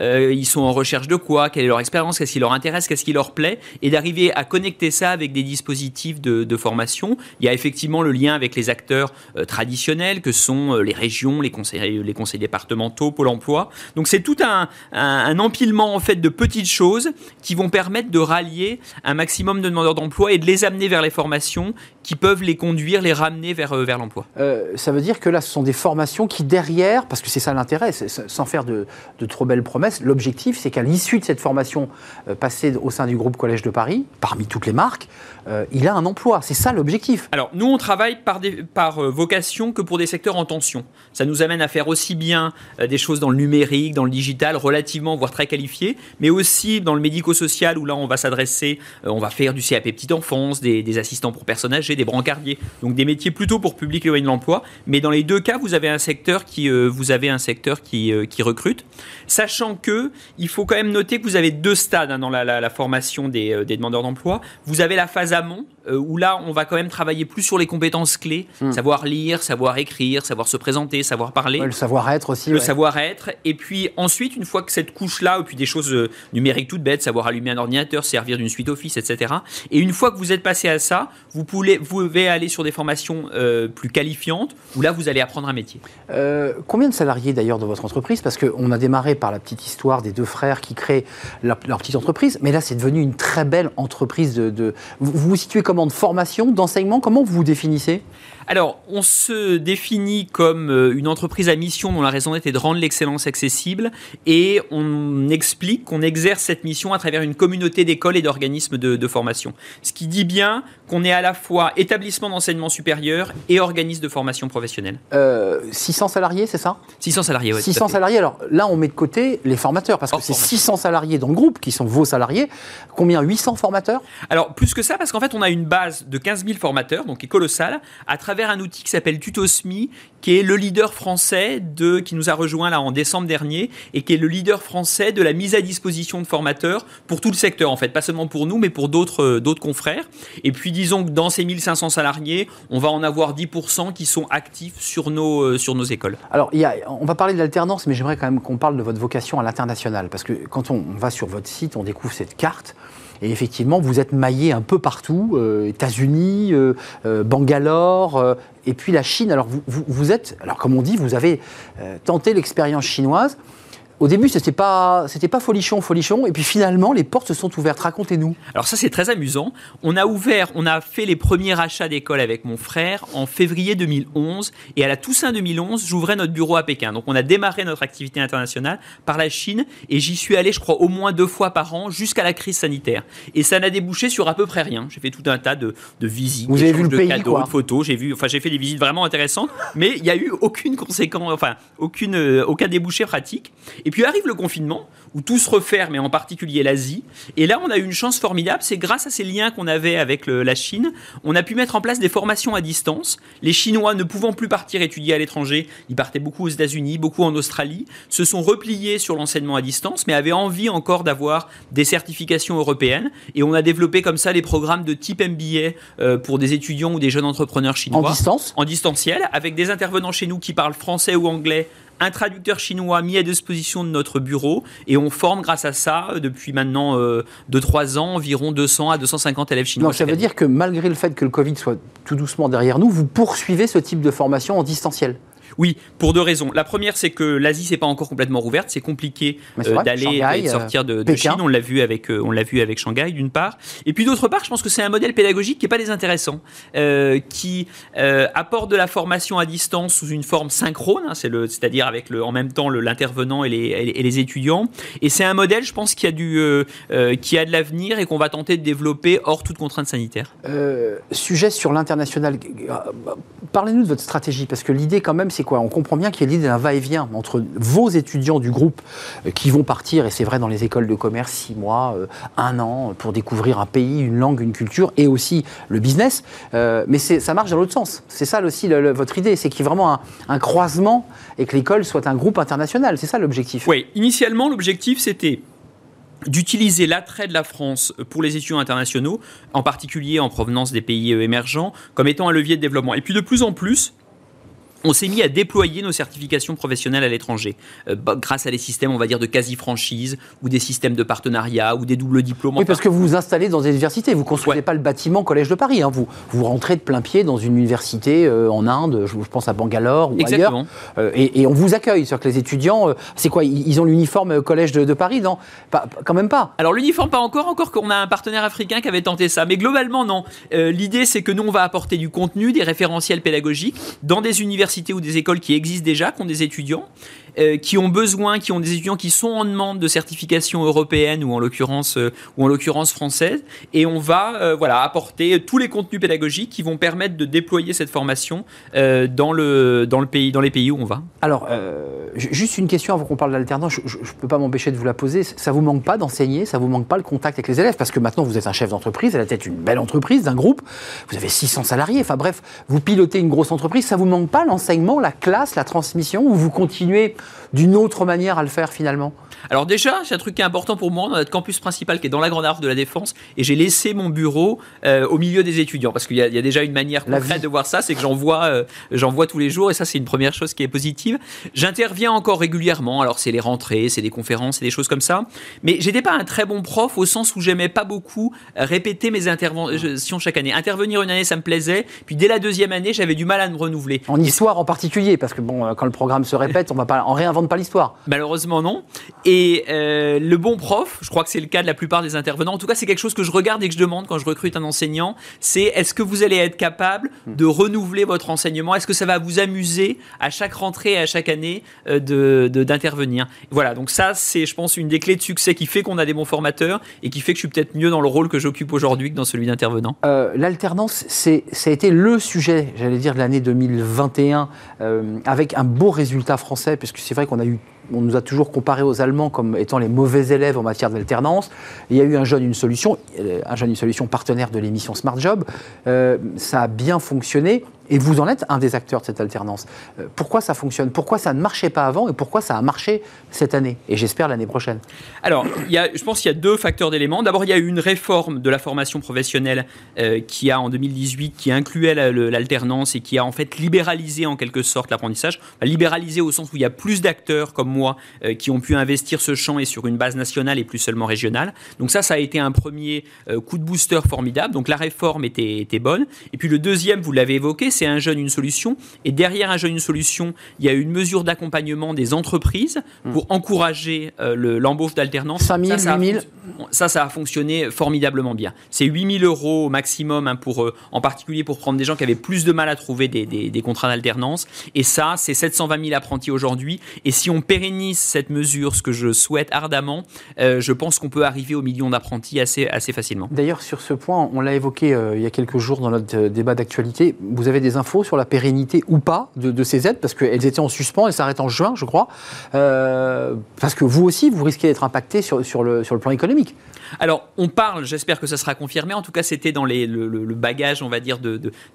ils sont en recherche de quoi, quelle est leur expérience, qu'est-ce qui leur intéresse, qu'est-ce qui leur plaît, et d'arriver à connecter ça avec des dispositifs de, formation. Il y a effectivement le lien avec les acteurs traditionnels que sont les régions, les conseils, départementaux, Pôle Emploi. Donc c'est tout un, un, empilement en fait de petites choses qui vont permettre de rallier un maximum de demandeurs d'emploi et de les amener vers les formations qui peuvent les conduire, les ramener vers, vers l'emploi. ça veut dire que là, ce sont des formations qui derrière, parce que c'est ça l'intérêt, sans faire de, trop belles promesses, l'objectif c'est qu'à l'issue de cette formation passée au sein du groupe Collège de Paris, parmi toutes les marques, euh, il a un emploi. C'est ça l'objectif. Alors, nous, on travaille par, par euh, vocation que pour des secteurs en tension. Ça nous amène à faire aussi bien euh, des choses dans le numérique, dans le digital, relativement, voire très qualifiées, mais aussi dans le médico-social, où là, on va s'adresser, on va faire du CAP petite enfance, des, assistants pour personnes âgées, des brancardiers. Donc, des métiers plutôt pour public éloigné de l'emploi. Mais dans les deux cas, vous avez un secteur qui, vous avez un secteur qui, qui recrute. Sachant que, il faut quand même noter que vous avez deux stades hein, dans la, formation des, des demandeurs d'emploi. Vous avez la phase amont, euh, où là, on va quand même travailler plus sur les compétences clés, hmm. savoir lire, savoir écrire, savoir se présenter, savoir parler. le savoir-être aussi. Le savoir-être. Et puis ensuite, une fois que cette couche-là, et puis des choses euh, numériques toutes bêtes, savoir allumer un ordinateur, servir d'une suite Office, etc. Et une fois que vous êtes passé à ça, vous pouvez, vous pouvez aller sur des formations euh, plus qualifiantes, où là, vous allez apprendre un métier. Combien de salariés d'ailleurs dans votre entreprise? Parce qu'on a démarré par la petite histoire des deux frères qui créent leur, petite entreprise, mais là, c'est devenu une très belle entreprise de... de vous vous situez comment? De formation, d'enseignement? Comment vous vous définissez? Alors, on se définit comme euh, une entreprise à mission dont la raison d'être est de rendre l'excellence accessible et on explique qu'on exerce cette mission à travers une communauté d'écoles et d'organismes de, formation. Ce qui dit bien qu'on est à la fois établissement d'enseignement supérieur et organisme de formation professionnelle. 600 euh, salariés, c'est ça? 600 salariés, oui. 600 salariés, alors là on met de côté les formateurs parce que c'est 600 salariés dans le groupe qui sont vos salariés. Combien? 800 formateurs? Alors plus que ça parce qu'en fait on a une base de 15 000 formateurs, donc qui est colossale, à travers un outil qui s'appelle Tutosmi, qui est le leader français de, qui nous a rejoint là en décembre dernier et qui est le leader français de la mise à disposition de formateurs pour tout le secteur en fait, pas seulement pour nous mais pour d'autres euh, confrères. Et puis disons que dans ces 1500 salariés, on va en avoir 10% qui sont actifs sur nos euh, sur nos écoles. Alors on va parler de l'alternance, mais j'aimerais quand même qu'on parle de votre vocation à l'international parce que quand on va sur votre site, on découvre cette carte. Et effectivement, vous êtes maillé un peu partout, euh, États-Unis, euh, euh, Bangalore, et puis la Chine. Alors vous, vous, êtes, alors comme on dit, vous avez tenté l'expérience chinoise. Au début, c'était pas, c'était pas folichon, folichon, et puis finalement, les portes se sont ouvertes. Racontez-nous. Alors ça, c'est très amusant. On a ouvert, on a fait les premiers achats d'école avec mon frère en février 2011, et à la Toussaint 2011, j'ouvrais notre bureau à Pékin. Donc on a démarré notre activité internationale par la Chine, et j'y suis allé, je crois, au moins deux fois par an jusqu'à la crise sanitaire. Et ça n'a débouché sur à peu près rien. J'ai fait tout un tas de, visites, Vous avez vu le de pays, cadeaux, de photos. J'ai vu, enfin, j'ai fait des visites vraiment intéressantes, mais il n'y a eu aucune conséquence, enfin, aucune, euh, aucun débouché pratique. Et puis arrive le confinement, où tout se referme, et en particulier l'Asie. Et là, on a eu une chance formidable, c'est grâce à ces liens qu'on avait avec la Chine, on a pu mettre en place des formations à distance. Les Chinois, ne pouvant plus partir étudier à l'étranger, ils partaient beaucoup aux États-Unis, beaucoup en Australie, se sont repliés sur l'enseignement à distance, mais avaient envie encore d'avoir des certifications européennes. Et on a développé comme ça les programmes de type MBA euh, pour des étudiants ou des jeunes entrepreneurs chinois. En distance En distanciel, avec des intervenants chez nous qui parlent français ou anglais un traducteur chinois mis à disposition de notre bureau et on forme grâce à ça depuis maintenant 2-3 euh, ans environ 200 à 250 élèves chinois. Donc ça veut dire que malgré le fait que le Covid soit tout doucement derrière nous, vous poursuivez ce type de formation en distanciel oui, pour deux raisons. La première, c'est que l'Asie c'est pas encore complètement rouverte, c'est compliqué euh, d'aller et de sortir de, Chine. On l'a vu avec, euh, on l'a vu avec Shanghai d'une part. Et puis d'autre part, je pense que c'est un modèle pédagogique qui est pas désintéressant, euh, qui apporte de la formation à distance sous une forme synchrone, hein, c'est le, c'est-à-dire avec le, en même temps l'intervenant et les, et les, étudiants. Et c'est un modèle, je pense, qui a du, qui a de l'avenir et qu'on va tenter de développer hors toute contrainte sanitaire. sujet sur l'international. Parlez-nous de votre stratégie, parce que l'idée quand même, c'est on comprend bien qu'il y a l'idée d'un va-et-vient entre vos étudiants du groupe euh, qui vont partir, et c'est vrai dans les écoles de commerce, six mois, euh, un an, pour découvrir un pays, une langue, une culture, et aussi le business. Euh, mais ça marche dans l'autre sens. C'est ça aussi votre idée, c'est qu'il y ait vraiment un, croisement et que l'école soit un groupe international. C'est ça l'objectif. Oui, initialement, l'objectif, c'était d'utiliser l'attrait de la France pour les étudiants internationaux, en particulier en provenance des pays émergents, comme étant un levier de développement. Et puis de plus en plus, on s'est mis à déployer nos certifications professionnelles à l'étranger, euh, bah, grâce à des systèmes, on va dire, de quasi-franchise, ou des systèmes de partenariat, ou des doubles diplômes. Oui, parce que vous vous installez dans des universités, vous ne construisez pas le bâtiment Collège de Paris, hein. vous, vous rentrez de plein pied dans une université euh, en Inde, je, pense à Bangalore ou Exactement. ailleurs, euh, et, on vous accueille, c'est-à-dire que les étudiants, c'est quoi, ils, ont l'uniforme Collège de, Paris, non? Pas, Quand même pas. Alors l'uniforme, pas encore, encore qu'on a un partenaire africain qui avait tenté ça, mais globalement, non. L'idée, c'est que nous, on va apporter du contenu, des référentiels pédagogiques, dans des universités ou des écoles qui existent déjà, qui ont des étudiants, euh, qui ont besoin, qui ont des étudiants qui sont en demande de certification européenne ou en l'occurrence euh, ou en l'occurrence française, et on va euh, voilà apporter tous les contenus pédagogiques qui vont permettre de déployer cette formation dans le dans le pays dans les pays où on va. Alors juste une question avant qu'on parle d'alternance, je ne peux pas m'empêcher de vous la poser. Ça vous manque pas d'enseigner, ça vous manque pas le contact avec les élèves? Parce que maintenant vous êtes un chef d'entreprise. À la tête d'une belle entreprise, d'un groupe, vous avez 600 salariés, enfin bref, vous pilotez une grosse entreprise, ça vous manque pas l'enseignement, la classe, la transmission ou vous continuez d'une autre manière à le faire finalement alors déjà, c'est un truc qui est important pour moi dans notre campus principal qui est dans la Grande Arche de la Défense et j'ai laissé mon bureau euh, au milieu des étudiants parce qu'il y, a déjà une manière concrète de voir ça, c'est que j'en vois, euh, j'en vois tous les jours et ça c'est une première chose qui est positive. J'interviens encore régulièrement, alors c'est les rentrées, c'est des conférences, c'est des choses comme ça, mais j'étais pas un très bon prof au sens où j'aimais pas beaucoup répéter mes interventions chaque année. Intervenir une année ça me plaisait, puis dès la deuxième année j'avais du mal à me renouveler. En histoire en particulier parce que bon quand le programme se répète on va pas, on pas l'histoire. Malheureusement non. Et euh, le bon prof, je crois que c'est le cas de la plupart des intervenants, en tout cas c'est quelque chose que je regarde et que je demande quand je recrute un enseignant, c'est est-ce que vous allez être capable de renouveler votre enseignement? Est-ce que ça va vous amuser à chaque rentrée et à chaque année euh, de d'intervenir? Voilà, donc ça c'est je pense une des clés de succès qui fait qu'on a des bons formateurs et qui fait que je suis peut-être mieux dans le rôle que j'occupe aujourd'hui que dans celui d'intervenant. Euh, L'alternance, ça a été le sujet, j'allais dire, de l'année 2021, euh, avec un beau résultat français, puisque c'est vrai qu'on on nous a toujours comparé aux Allemands comme étant les mauvais élèves en matière d'alternance. Il y a eu un jeune, une solution, euh, un jeune, une solution partenaire de l'émission Smart Job. Euh, ça a bien fonctionné. Et vous en êtes un des acteurs de cette alternance. Euh, pourquoi ça fonctionne? Pourquoi ça ne marchait pas avant et pourquoi ça a marché cette année? Et j'espère l'année prochaine. Alors, je pense qu'il y a deux facteurs d'éléments. D'abord, il y a eu une réforme de la formation professionnelle euh, qui a en 2018, qui incluait l'alternance et qui a en fait libéralisé en quelque sorte l'apprentissage. Libéralisé au sens où il y a plus d'acteurs comme moi euh, qui ont pu investir ce champ et sur une base nationale et plus seulement régionale. Donc ça, ça a été un premier coup de booster formidable. Donc la réforme était, était bonne. Et puis le deuxième, vous l'avez évoqué, c'est un jeune, une solution. Et derrière un jeune, une solution, il y a une mesure d'accompagnement des entreprises pour encourager euh, l'embauche d'alternance. 5 000, ça, 8 000 ça, ça a fonctionné formidablement bien. C'est 8 000 euros au maximum, hein, pour, euh, en particulier pour prendre des gens qui avaient plus de mal à trouver des, des, contrats d'alternance. Et ça, c'est 720 000 apprentis aujourd'hui. Et si on pérennise cette mesure, ce que je souhaite ardemment, euh, je pense qu'on peut arriver au million d'apprentis assez, assez facilement. D'ailleurs, sur ce point, on l'a évoqué il y a quelques jours dans notre débat d'actualité. Vous avez des infos sur la pérennité ou pas de, ces aides Parce qu'elles étaient en suspens, elles s'arrêtent en juin, je crois. Euh, parce que vous aussi, vous risquez d'être impacté sur, sur, le, sur le plan économique. Alors, on parle, j'espère que ça sera confirmé. En tout cas, c'était dans le, bagage, on va dire,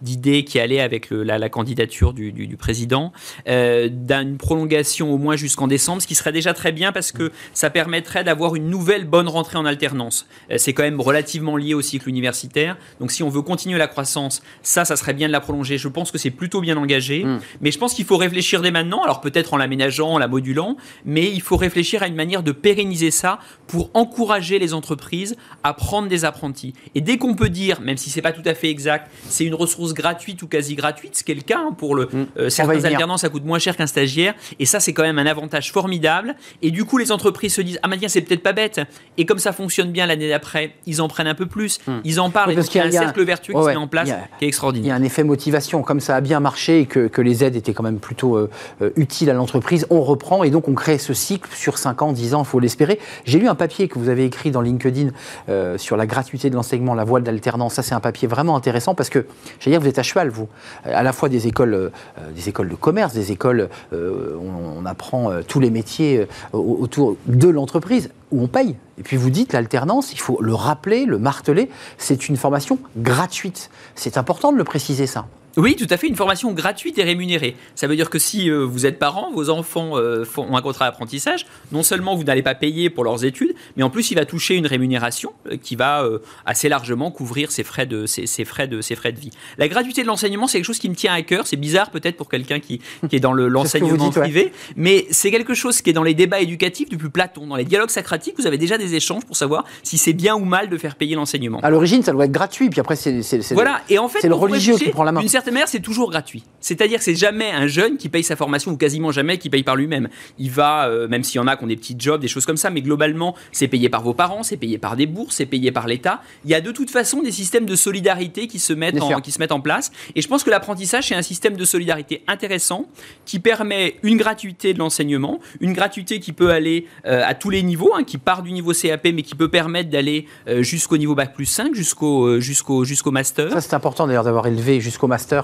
d'idées qui allaient avec la, candidature du, président, euh, d'une prolongation au moins jusqu'en décembre, ce qui serait déjà très bien parce que ça permettrait d'avoir une nouvelle bonne rentrée en alternance. Euh, c'est quand même relativement lié au cycle universitaire. Donc, si on veut continuer la croissance, ça, ça serait bien de la prolonger. Je pense que c'est plutôt bien engagé. Mm. Mais je pense qu'il faut réfléchir dès maintenant. Alors, peut-être en l'aménageant, en la modulant, mais il faut réfléchir à une manière de pérenniser ça pour encourager les entreprises à prendre des apprentis. Et dès qu'on peut dire, même si c'est pas tout à fait exact, c'est une ressource gratuite ou quasi gratuite, ce qui est le cas hein, pour le mmh. euh, certains alternants, ça coûte moins cher qu'un stagiaire, et ça c'est quand même un avantage formidable. Et du coup, les entreprises se disent ah bah tiens c'est peut-être pas bête. Et comme ça fonctionne bien l'année d'après, ils en prennent un peu plus, mmh. ils en parlent. parce qu'il y a un cercle vertueux qui se met en place qui est extraordinaire. Il y a un effet motivation, comme ça a bien marché et que, les aides étaient quand même plutôt euh, euh, utiles à l'entreprise, on reprend et donc on crée ce cycle sur 5 ans, 10 ans, il faut l'espérer. J'ai lu un papier que vous avez écrit dans LinkedIn euh, sur la gratuité de l'enseignement, la voie d'alternance. Ça, c'est un papier vraiment intéressant parce que, j'allais dire, vous êtes à cheval, vous, à la fois des écoles, des écoles de commerce, des écoles où on, apprend tous les métiers autour de l'entreprise où on paye. Et puis vous dites l'alternance, il faut le rappeler, le marteler, c'est une formation gratuite. C'est important de le préciser ça. Oui, tout à fait, une formation gratuite et rémunérée. Ça veut dire que si euh, vous êtes parent, vos enfants euh, font, ont un contrat d'apprentissage, non seulement vous n'allez pas payer pour leurs études, mais en plus il va toucher une rémunération euh, qui va assez largement couvrir ses frais de, ses, ses frais de, ses frais de vie. La gratuité de l'enseignement, c'est quelque chose qui me tient à cœur. C'est bizarre peut-être pour quelqu'un qui, qui est dans le- (laughs) l'enseignement ouais. privé, mais c'est quelque chose qui est dans les débats éducatifs depuis Platon. Dans les dialogues socratiques, vous avez déjà des échanges pour savoir si c'est bien ou mal de faire payer l'enseignement. À l'origine, ça doit être gratuit, puis après, c'est Voilà, et en fait, le religieux qui prend la main. C'est toujours gratuit. C'est-à-dire que c'est jamais un jeune qui paye sa formation, ou quasiment jamais qui paye par lui-même. Il va, euh, même s'il y en a qui ont des petits jobs, des choses comme ça, mais globalement, c'est payé par vos parents, c'est payé par des bourses, c'est payé par l'État. Il y a de toute façon des systèmes de solidarité qui se mettent, en, qui se mettent en place. Et je pense que l'apprentissage, c'est un système de solidarité intéressant qui permet une gratuité de l'enseignement, une gratuité qui peut aller euh, à tous les niveaux, hein, qui part du niveau CAP, mais qui peut permettre d'aller euh, jusqu'au niveau Bac plus 5, jusqu'au jusqu'au jusqu'au master. Ça, c'est important d'ailleurs d'avoir élevé jusqu'au master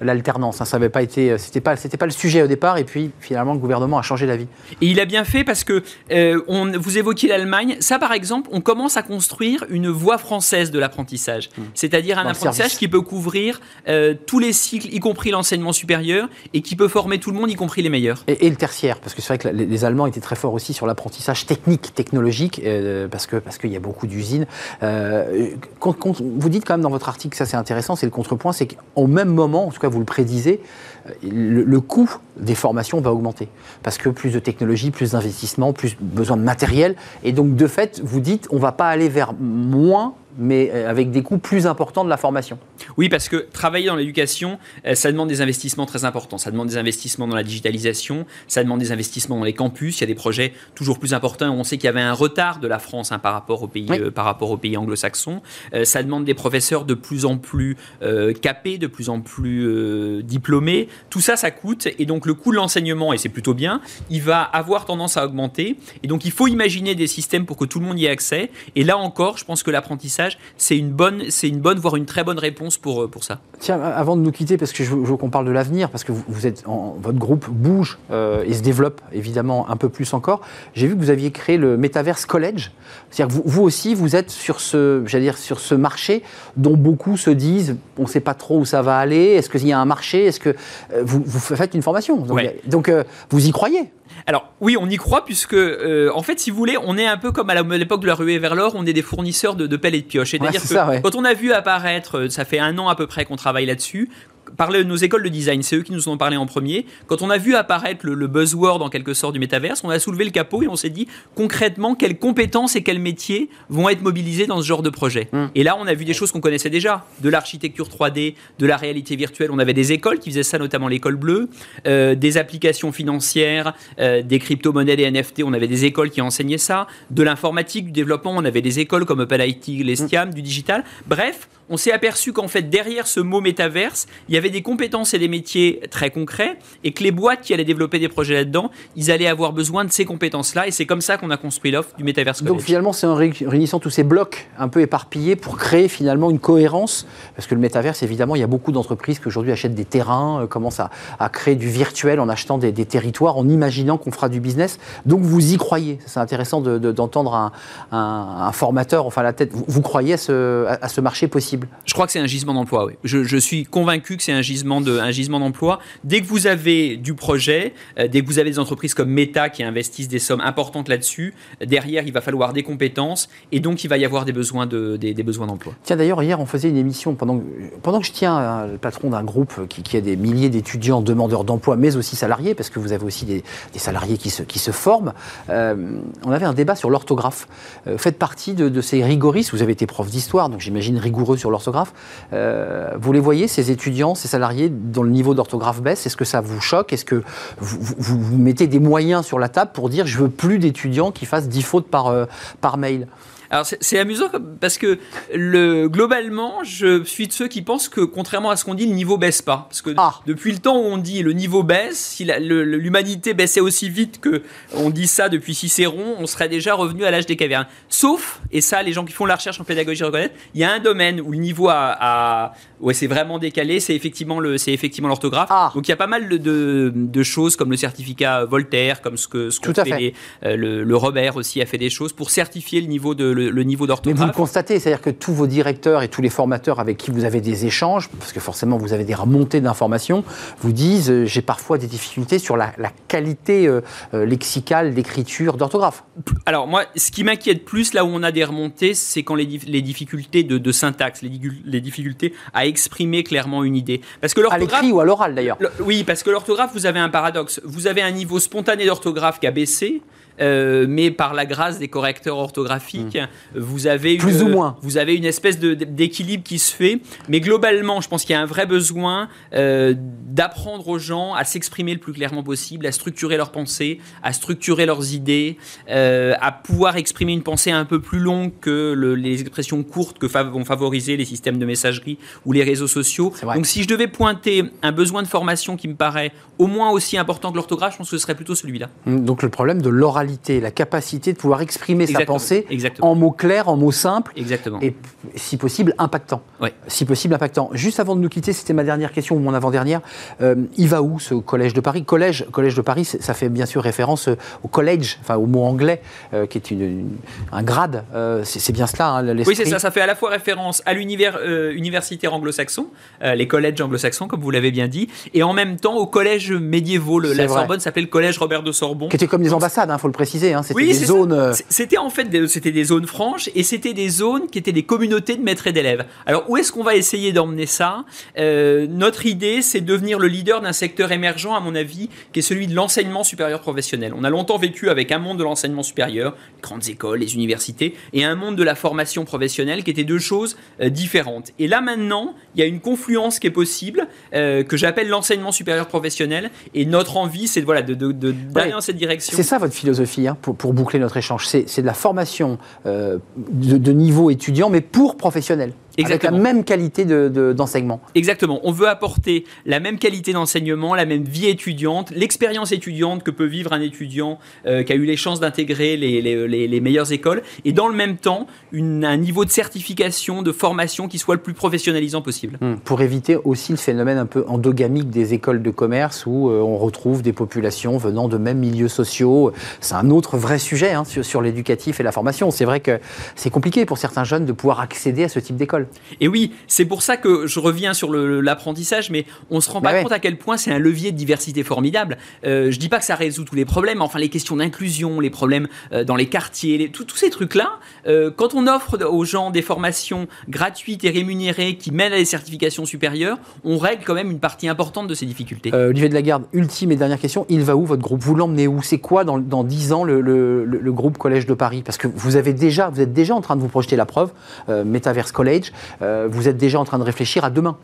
l'alternance. hein. Ça n'avait pas été, c'était pas, c'était pas le sujet au départ, et puis finalement le gouvernement a changé d'avis. Et il a bien fait parce que euh, on, vous évoquiez l'Allemagne. Ça, par exemple, on commence à construire une voie française de l'apprentissage, c'est-à-dire un Mmh. Dans le apprentissage qui peut couvrir euh, tous les cycles, y compris l'enseignement supérieur, et qui peut former tout le monde, y compris les meilleurs. Et, et le tertiaire, parce que c'est vrai que les, Allemands étaient très forts aussi sur l'apprentissage technique, technologique, euh, parce que parce qu'il y a beaucoup d'usines. Euh, vous dites quand même dans votre article, ça c'est intéressant, c'est le contrepoint, c'est qu'au même moment, en tout cas vous le prédisez, euh, le, coût des formations va augmenter, parce que plus de technologie, plus d'investissement, plus besoin de matériel, et donc de fait, vous dites, on va pas aller vers moins, mais euh, avec des coûts plus importants de la formation. Oui, parce que travailler dans l'éducation, euh, ça demande des investissements très importants. Ça demande des investissements dans la digitalisation, ça demande des investissements dans les campus. Il y a des projets toujours plus importants. On sait qu'il y avait un retard de la France hein, par rapport aux pays, Oui. euh, par rapport aux pays anglo-saxons. Euh, ça demande des professeurs de plus en plus euh, capés, de plus en plus diplômés. Tout ça, ça coûte. Et donc, le coût de l'enseignement, et c'est plutôt bien, il va avoir tendance à augmenter. Et donc, il faut imaginer des systèmes pour que tout le monde y ait accès. Et là encore, je pense que l'apprentissage, c'est une bonne, c'est une bonne, voire une très bonne réponse pour, euh, pour ça. Tiens, avant de nous quitter, parce que je veux, qu'on parle de l'avenir, parce que vous, vous êtes, en- votre groupe bouge euh, et se développe évidemment un peu plus encore. J'ai vu que vous aviez créé le Metaverse College. C'est-à-dire que vous, vous aussi, vous êtes sur ce, j'allais dire, sur ce marché dont beaucoup se disent, on ne sait pas trop où ça va aller. Est-ce qu'il y a un marché Est-ce que euh, vous, vous faites une formation Donc, Ouais. donc, euh, vous y croyez Alors oui, on y croit puisque euh, en fait, si vous voulez, on est un peu comme à l'époque de la ruée vers l'or, on est des fournisseurs de, de pelles et de pioches. C'est-à-dire c'est que ça, ouais. quand on a vu apparaître, euh, ça fait un an à peu près qu'on travaille là-dessus. Parler nos écoles de design, c'est eux qui nous en ont parlé en premier. Quand on a vu apparaître le, le buzzword en quelque sorte du métaverse, on a soulevé le capot et on s'est dit concrètement quelles compétences et quels métiers vont être mobilisés dans ce genre de projet. Hum. Et là, on a vu des choses qu'on connaissait déjà, de l'architecture 3D, de la réalité virtuelle. On avait des écoles qui faisaient ça, notamment l'école bleue, euh, des applications financières, euh, des crypto-monnaies, des NFT. On avait des écoles qui enseignaient ça, de l'informatique, du développement. On avait des écoles comme OpenIT, l'Estiam, du digital. Bref, on s'est aperçu qu'en fait, derrière ce mot métaverse, il y avait des compétences et des métiers très concrets et que les boîtes qui allaient développer des projets là-dedans, ils allaient avoir besoin de ces compétences-là. Et c'est comme ça qu'on a construit l'offre du Metaverse Donc finalement, c'est en ré- réunissant tous ces blocs un peu éparpillés pour créer finalement une cohérence. Parce que le métaverse, évidemment, il y a beaucoup d'entreprises qui aujourd'hui achètent des terrains, euh, commencent à, à créer du virtuel en achetant des, des territoires, en imaginant qu'on fera du business. Donc vous y croyez. C'est intéressant de- de- d'entendre un, un- un formateur, enfin la tête. Vous, vous croyez à ce, à- à ce marché possible? Je crois que c'est un gisement d'emploi. Oui. Je, je suis convaincu que c'est un gisement de, d'emploi. Dès que vous avez du projet, euh, dès que vous avez des entreprises comme Meta qui investissent des sommes importantes là-dessus, derrière il va falloir des compétences et donc il va y avoir des besoins de, des, des besoins d'emploi. Tiens, d'ailleurs, hier, on faisait une émission pendant, pendant que je tiens à le patron d'un groupe qui, qui a des milliers d'étudiants demandeurs d'emploi, mais aussi salariés, parce que vous avez aussi des, des salariés qui se, qui se forment. euh, on avait un débat sur l'orthographe. Euh, vous faites partie de, de ces rigoristes, vous avez été prof d'histoire, donc j'imagine rigoureux sur l'orthographe. Euh, vous les voyez, ces étudiants, ces salariés, dont le niveau d'orthographe baisse? Est-ce que ça vous choque? Est-ce que vous, mettez des moyens sur la table pour dire je veux plus d'étudiants qui fassent 10 fautes euh, par mail? Alors c'est amusant parce que le, globalement, je suis de ceux qui pensent que contrairement à ce qu'on dit, le niveau baisse pas. Parce que Ah. depuis le temps où on dit le niveau baisse, si l'humanité baissait aussi vite que on dit ça depuis Cicéron, on serait déjà revenu à l'âge des cavernes. Sauf, et ça les gens qui font la recherche en pédagogie reconnaissent, il y a un domaine où le niveau a, a- ouais, c'est vraiment décalé, c'est effectivement le, c'est effectivement l'orthographe. Ah. Donc il y a pas mal de, de, de choses comme le certificat Voltaire, comme ce que ce qu'ont Tout à fait fait. les- euh, le, le Robert aussi a fait des choses pour certifier le niveau de le, niveau Mais d'orthographe. vous le constatez, c'est-à-dire que tous vos directeurs et tous les formateurs avec qui vous avez des échanges, parce que forcément vous avez des remontées d'informations, vous disent euh, j'ai parfois des difficultés sur la, la qualité euh, euh, lexicale d'écriture, d'orthographe. Alors moi, ce qui m'inquiète plus là où on a des remontées, c'est quand les, dif- les difficultés de, de syntaxe, les, difficultés à exprimer clairement une idée. Parce que À l'écrit ou à l'oral d'ailleurs. Le- oui, parce que l'orthographe, vous avez un paradoxe. Vous avez un niveau spontané d'orthographe qui a baissé. Euh, mais par la grâce des correcteurs orthographiques, vous avez une, Hmm. Plus ou moins. vous avez une espèce d'équilibre qui se fait. Mais globalement, je pense qu'il y a un vrai besoin euh, d'apprendre aux gens à s'exprimer le plus clairement possible, à structurer leurs pensées, à structurer leurs idées, euh, à pouvoir exprimer une pensée un peu plus longue que le- les expressions courtes que fav- vont favoriser les systèmes de messagerie ou les réseaux sociaux. Donc si je devais pointer un besoin de formation qui me paraît au moins aussi important que l'orthographe, je pense que ce serait plutôt celui-là. Donc le problème de l'oralité, la capacité de pouvoir exprimer sa Exactement. pensée Exactement. en mots clairs, en mots simples, Exactement. et si possible impactant. Si possible impactant. Juste avant de nous quitter, c'était ma dernière question ou mon avant-dernière. Euh, il va où ce collège de Paris? Collège, collège de Paris, ça fait bien sûr référence euh, au college, enfin au mot anglais, euh, qui est une- une- un grade. Euh, c'est bien cela, hein. Oui, c'est ça. Ça fait à la fois référence à l'univers universitaire anglo-saxon, les collèges anglo-saxons, comme vous l'avez bien dit, et en même temps au collège médiévaux. Le- la vrai. Sorbonne s'appelle le collège Robert de Sorbonne. Qui était comme des ambassades, il faut le hein, C'était Oui, des zones. euh, C'était en fait c'était des zones franches et c'était des zones qui étaient des communautés de maîtres et d'élèves. Alors où est-ce qu'on va essayer d'emmener ça? Euh, Notre idée, c'est de devenir le leader d'un secteur émergent, à mon avis, qui est celui de l'enseignement supérieur professionnel. On a longtemps vécu avec un monde de l'enseignement supérieur, les grandes écoles, les universités, et un monde de la formation professionnelle, qui étaient deux choses euh, différentes. Et là maintenant, il y a une confluence qui est possible, euh, que j'appelle l'enseignement supérieur professionnel. Et notre envie, c'est voilà, de, de- de- d'aller Ouais. dans cette direction. C'est ça votre philosophie, hein, pour, boucler notre échange. C'est c'est de la formation euh, de, de niveau étudiant, mais pour professionnels. Exactement. Avec la même qualité de- de- d'enseignement. Exactement. On veut apporter la même qualité d'enseignement, la même vie étudiante, l'expérience étudiante que peut vivre un étudiant euh, qui a eu les chances d'intégrer les, les- les- les meilleures écoles, et dans le même temps, une- un niveau de certification, de formation qui soit le plus professionnalisant possible. Hum, Pour éviter aussi le phénomène un peu endogamique des écoles de commerce où euh, on retrouve des populations venant de mêmes milieux sociaux. C'est un autre vrai sujet hein, sur, sur l'éducatif et la formation. C'est vrai que c'est compliqué pour certains jeunes de pouvoir accéder à ce type d'école. Et oui, c'est pour ça que je reviens sur l'apprentissage, mais on se rend Bah pas ouais. compte à quel point c'est un levier de diversité formidable. Euh, je dis pas que ça résout tous les problèmes, enfin les questions d'inclusion, les problèmes euh, dans les quartiers, les- tout- tous ces trucs-là, euh, quand on offre aux gens des formations gratuites et rémunérées qui mènent à des certifications supérieures, on règle quand même une partie importante de ces difficultés. Euh, Olivier de la Garde, ultime et dernière question. Il va où votre groupe? Vous l'emmenez où? C'est quoi dans, dans 10 ans le, le- le- le groupe Collège de Paris? Parce que vous, avez déjà, vous êtes déjà en train de vous projeter la preuve, euh, Metaverse College. Euh, vous êtes déjà en train de réfléchir à demain.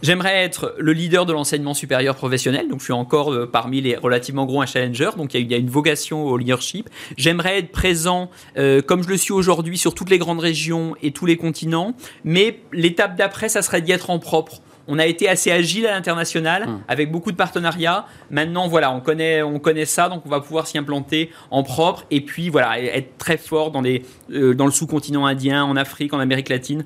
J'aimerais être le leader de l'enseignement supérieur professionnel, donc je suis encore euh, parmi les relativement gros un challenger, donc il y, a- il y a une vocation au leadership. J'aimerais être présent, euh, comme je le suis aujourd'hui, sur toutes les grandes régions et tous les continents, mais l'étape d'après, ça serait d'y être en propre. On a été assez agile à l'international, avec beaucoup de partenariats. Maintenant, voilà, on connaît, on connaît ça, donc on va pouvoir s'y implanter en propre, et puis voilà, être très fort dans, euh, dans le sous-continent indien, en Afrique, en Amérique latine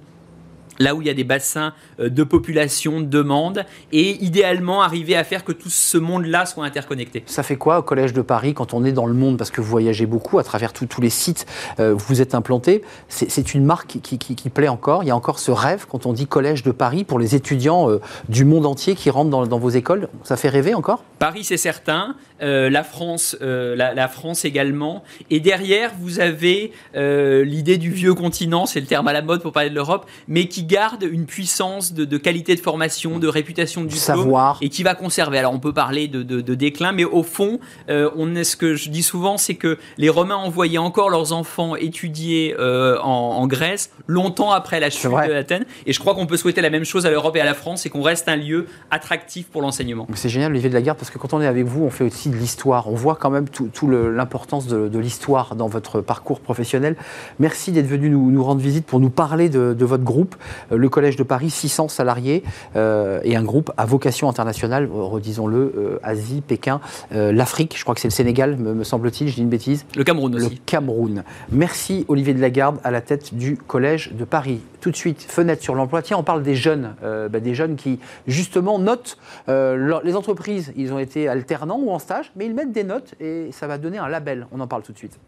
là où il y a des bassins euh, de population, de demande, et idéalement arriver à faire que tout ce monde-là soit interconnecté. Ça fait quoi au Collège de Paris quand on est dans le monde? Parce que vous voyagez beaucoup à travers tous- les sites euh, où vous êtes implanté. C'est une marque qui, qui- qui- qui plaît encore. Il y a encore ce rêve quand on dit Collège de Paris pour les étudiants euh, du monde entier qui rentrent dans, dans vos écoles. Ça fait rêver encore? Paris, c'est certain. Euh, la France, euh, la, la France également. Et derrière, vous avez euh, l'idée du vieux continent, c'est le terme à la mode pour parler de l'Europe, mais qui garde une puissance de, de qualité de formation, de réputation du savoir. et qui va conserver. Alors, on peut parler de, de- de déclin, mais au fond, on est, ce que je dis souvent, c'est que les Romains envoyaient encore leurs enfants étudier en, en Grèce longtemps après la chute de Athènes. Et je crois qu'on peut souhaiter la même chose à l'Europe et à la France, et qu'on reste un lieu attractif pour l'enseignement. C'est génial, Olivier de la Garde, parce que quand on est avec vous, on fait aussi de l'histoire. On voit quand même tout, tout le- l'importance de, de l'histoire dans votre parcours professionnel. Merci d'être venu nous, nous rendre visite pour nous parler de, de votre groupe, euh, le Collège de Paris, 600 salariés, euh, et un groupe à vocation internationale, euh, redisons-le, euh, Asie, Pékin, euh, l'Afrique, je crois que c'est le Sénégal, me, me semble-t-il, je dis une bêtise. Le Cameroun Le aussi. Cameroun. Merci Olivier de Lagarde à la tête du Collège de Paris. Tout de suite, fenêtre sur l'emploi. Tiens, on parle des jeunes, bah, des jeunes qui justement notent les entreprises. Ils ont été alternants ou en stage, mais ils mettent des notes et ça va donner un label. On en parle tout de suite.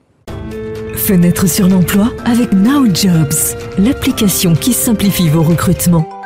Fenêtre sur l'emploi avec Now Jobs, l'application qui simplifie vos recrutements.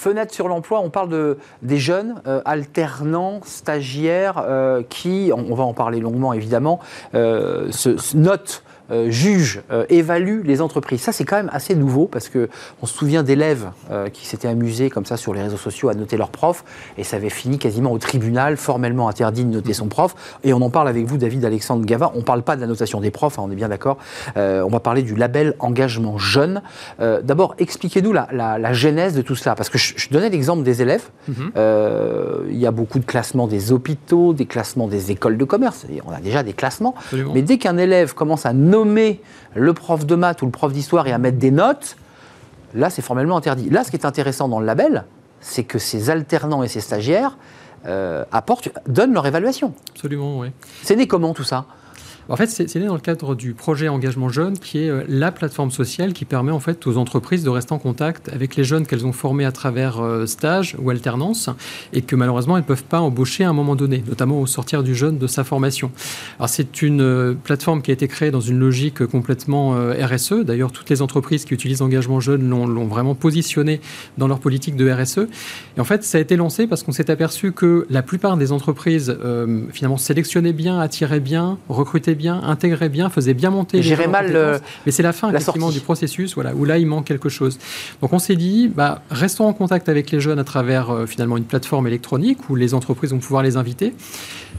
Fenêtre sur l'emploi, on parle de, des jeunes euh, alternants, stagiaires, euh, qui, on, va en parler longuement évidemment, euh, se notent euh, juge, euh, évalue les entreprises. Ça, c'est quand même assez nouveau parce que on se souvient d'élèves euh, qui s'étaient amusés comme ça sur les réseaux sociaux à noter leurs profs et ça avait fini quasiment au tribunal, formellement interdit de noter son prof. Et on en parle avec vous, David Alexandre Gava. On ne parle pas de la notation des profs, hein, on est bien d'accord. On va parler du label engagement jeune. D'abord, expliquez-nous la, la- la genèse de tout cela parce que je, je donnais l'exemple des élèves. Euh, il y a beaucoup de classements des hôpitaux, des classements des écoles de commerce. Et on a déjà des classements. Absolument. Mais dès qu'un élève commence à nommer le prof de maths ou le prof d'histoire et à mettre des notes, là, c'est formellement interdit. Là, ce qui est intéressant dans le label, c'est que ces alternants et ces stagiaires euh, apportent, donnent leur évaluation. Absolument, oui. C'est né comment tout ça? En fait, c'est né dans le cadre du projet Engagement Jeune, qui est euh, la plateforme sociale qui permet en fait aux entreprises de rester en contact avec les jeunes qu'elles ont formés à travers euh, stage ou alternance et que malheureusement elles ne peuvent pas embaucher à un moment donné, notamment au sortir du jeune de sa formation. Alors c'est une euh, plateforme qui a été créée dans une logique complètement RSE. D'ailleurs, toutes les entreprises qui utilisent Engagement Jeune l'ont vraiment positionné dans leur politique de RSE. Et en fait, ça a été lancé parce qu'on s'est aperçu que la plupart des entreprises finalement sélectionnaient bien, attiraient bien, recrutaient bien, bien, faisaient bien monter. les Gérer gens en mal le- Mais c'est la fin la effectivement sortie. du processus, voilà, où là il manque quelque chose. Donc on s'est dit, bah, restons en contact avec les jeunes à travers euh, finalement une plateforme électronique où les entreprises vont pouvoir les inviter.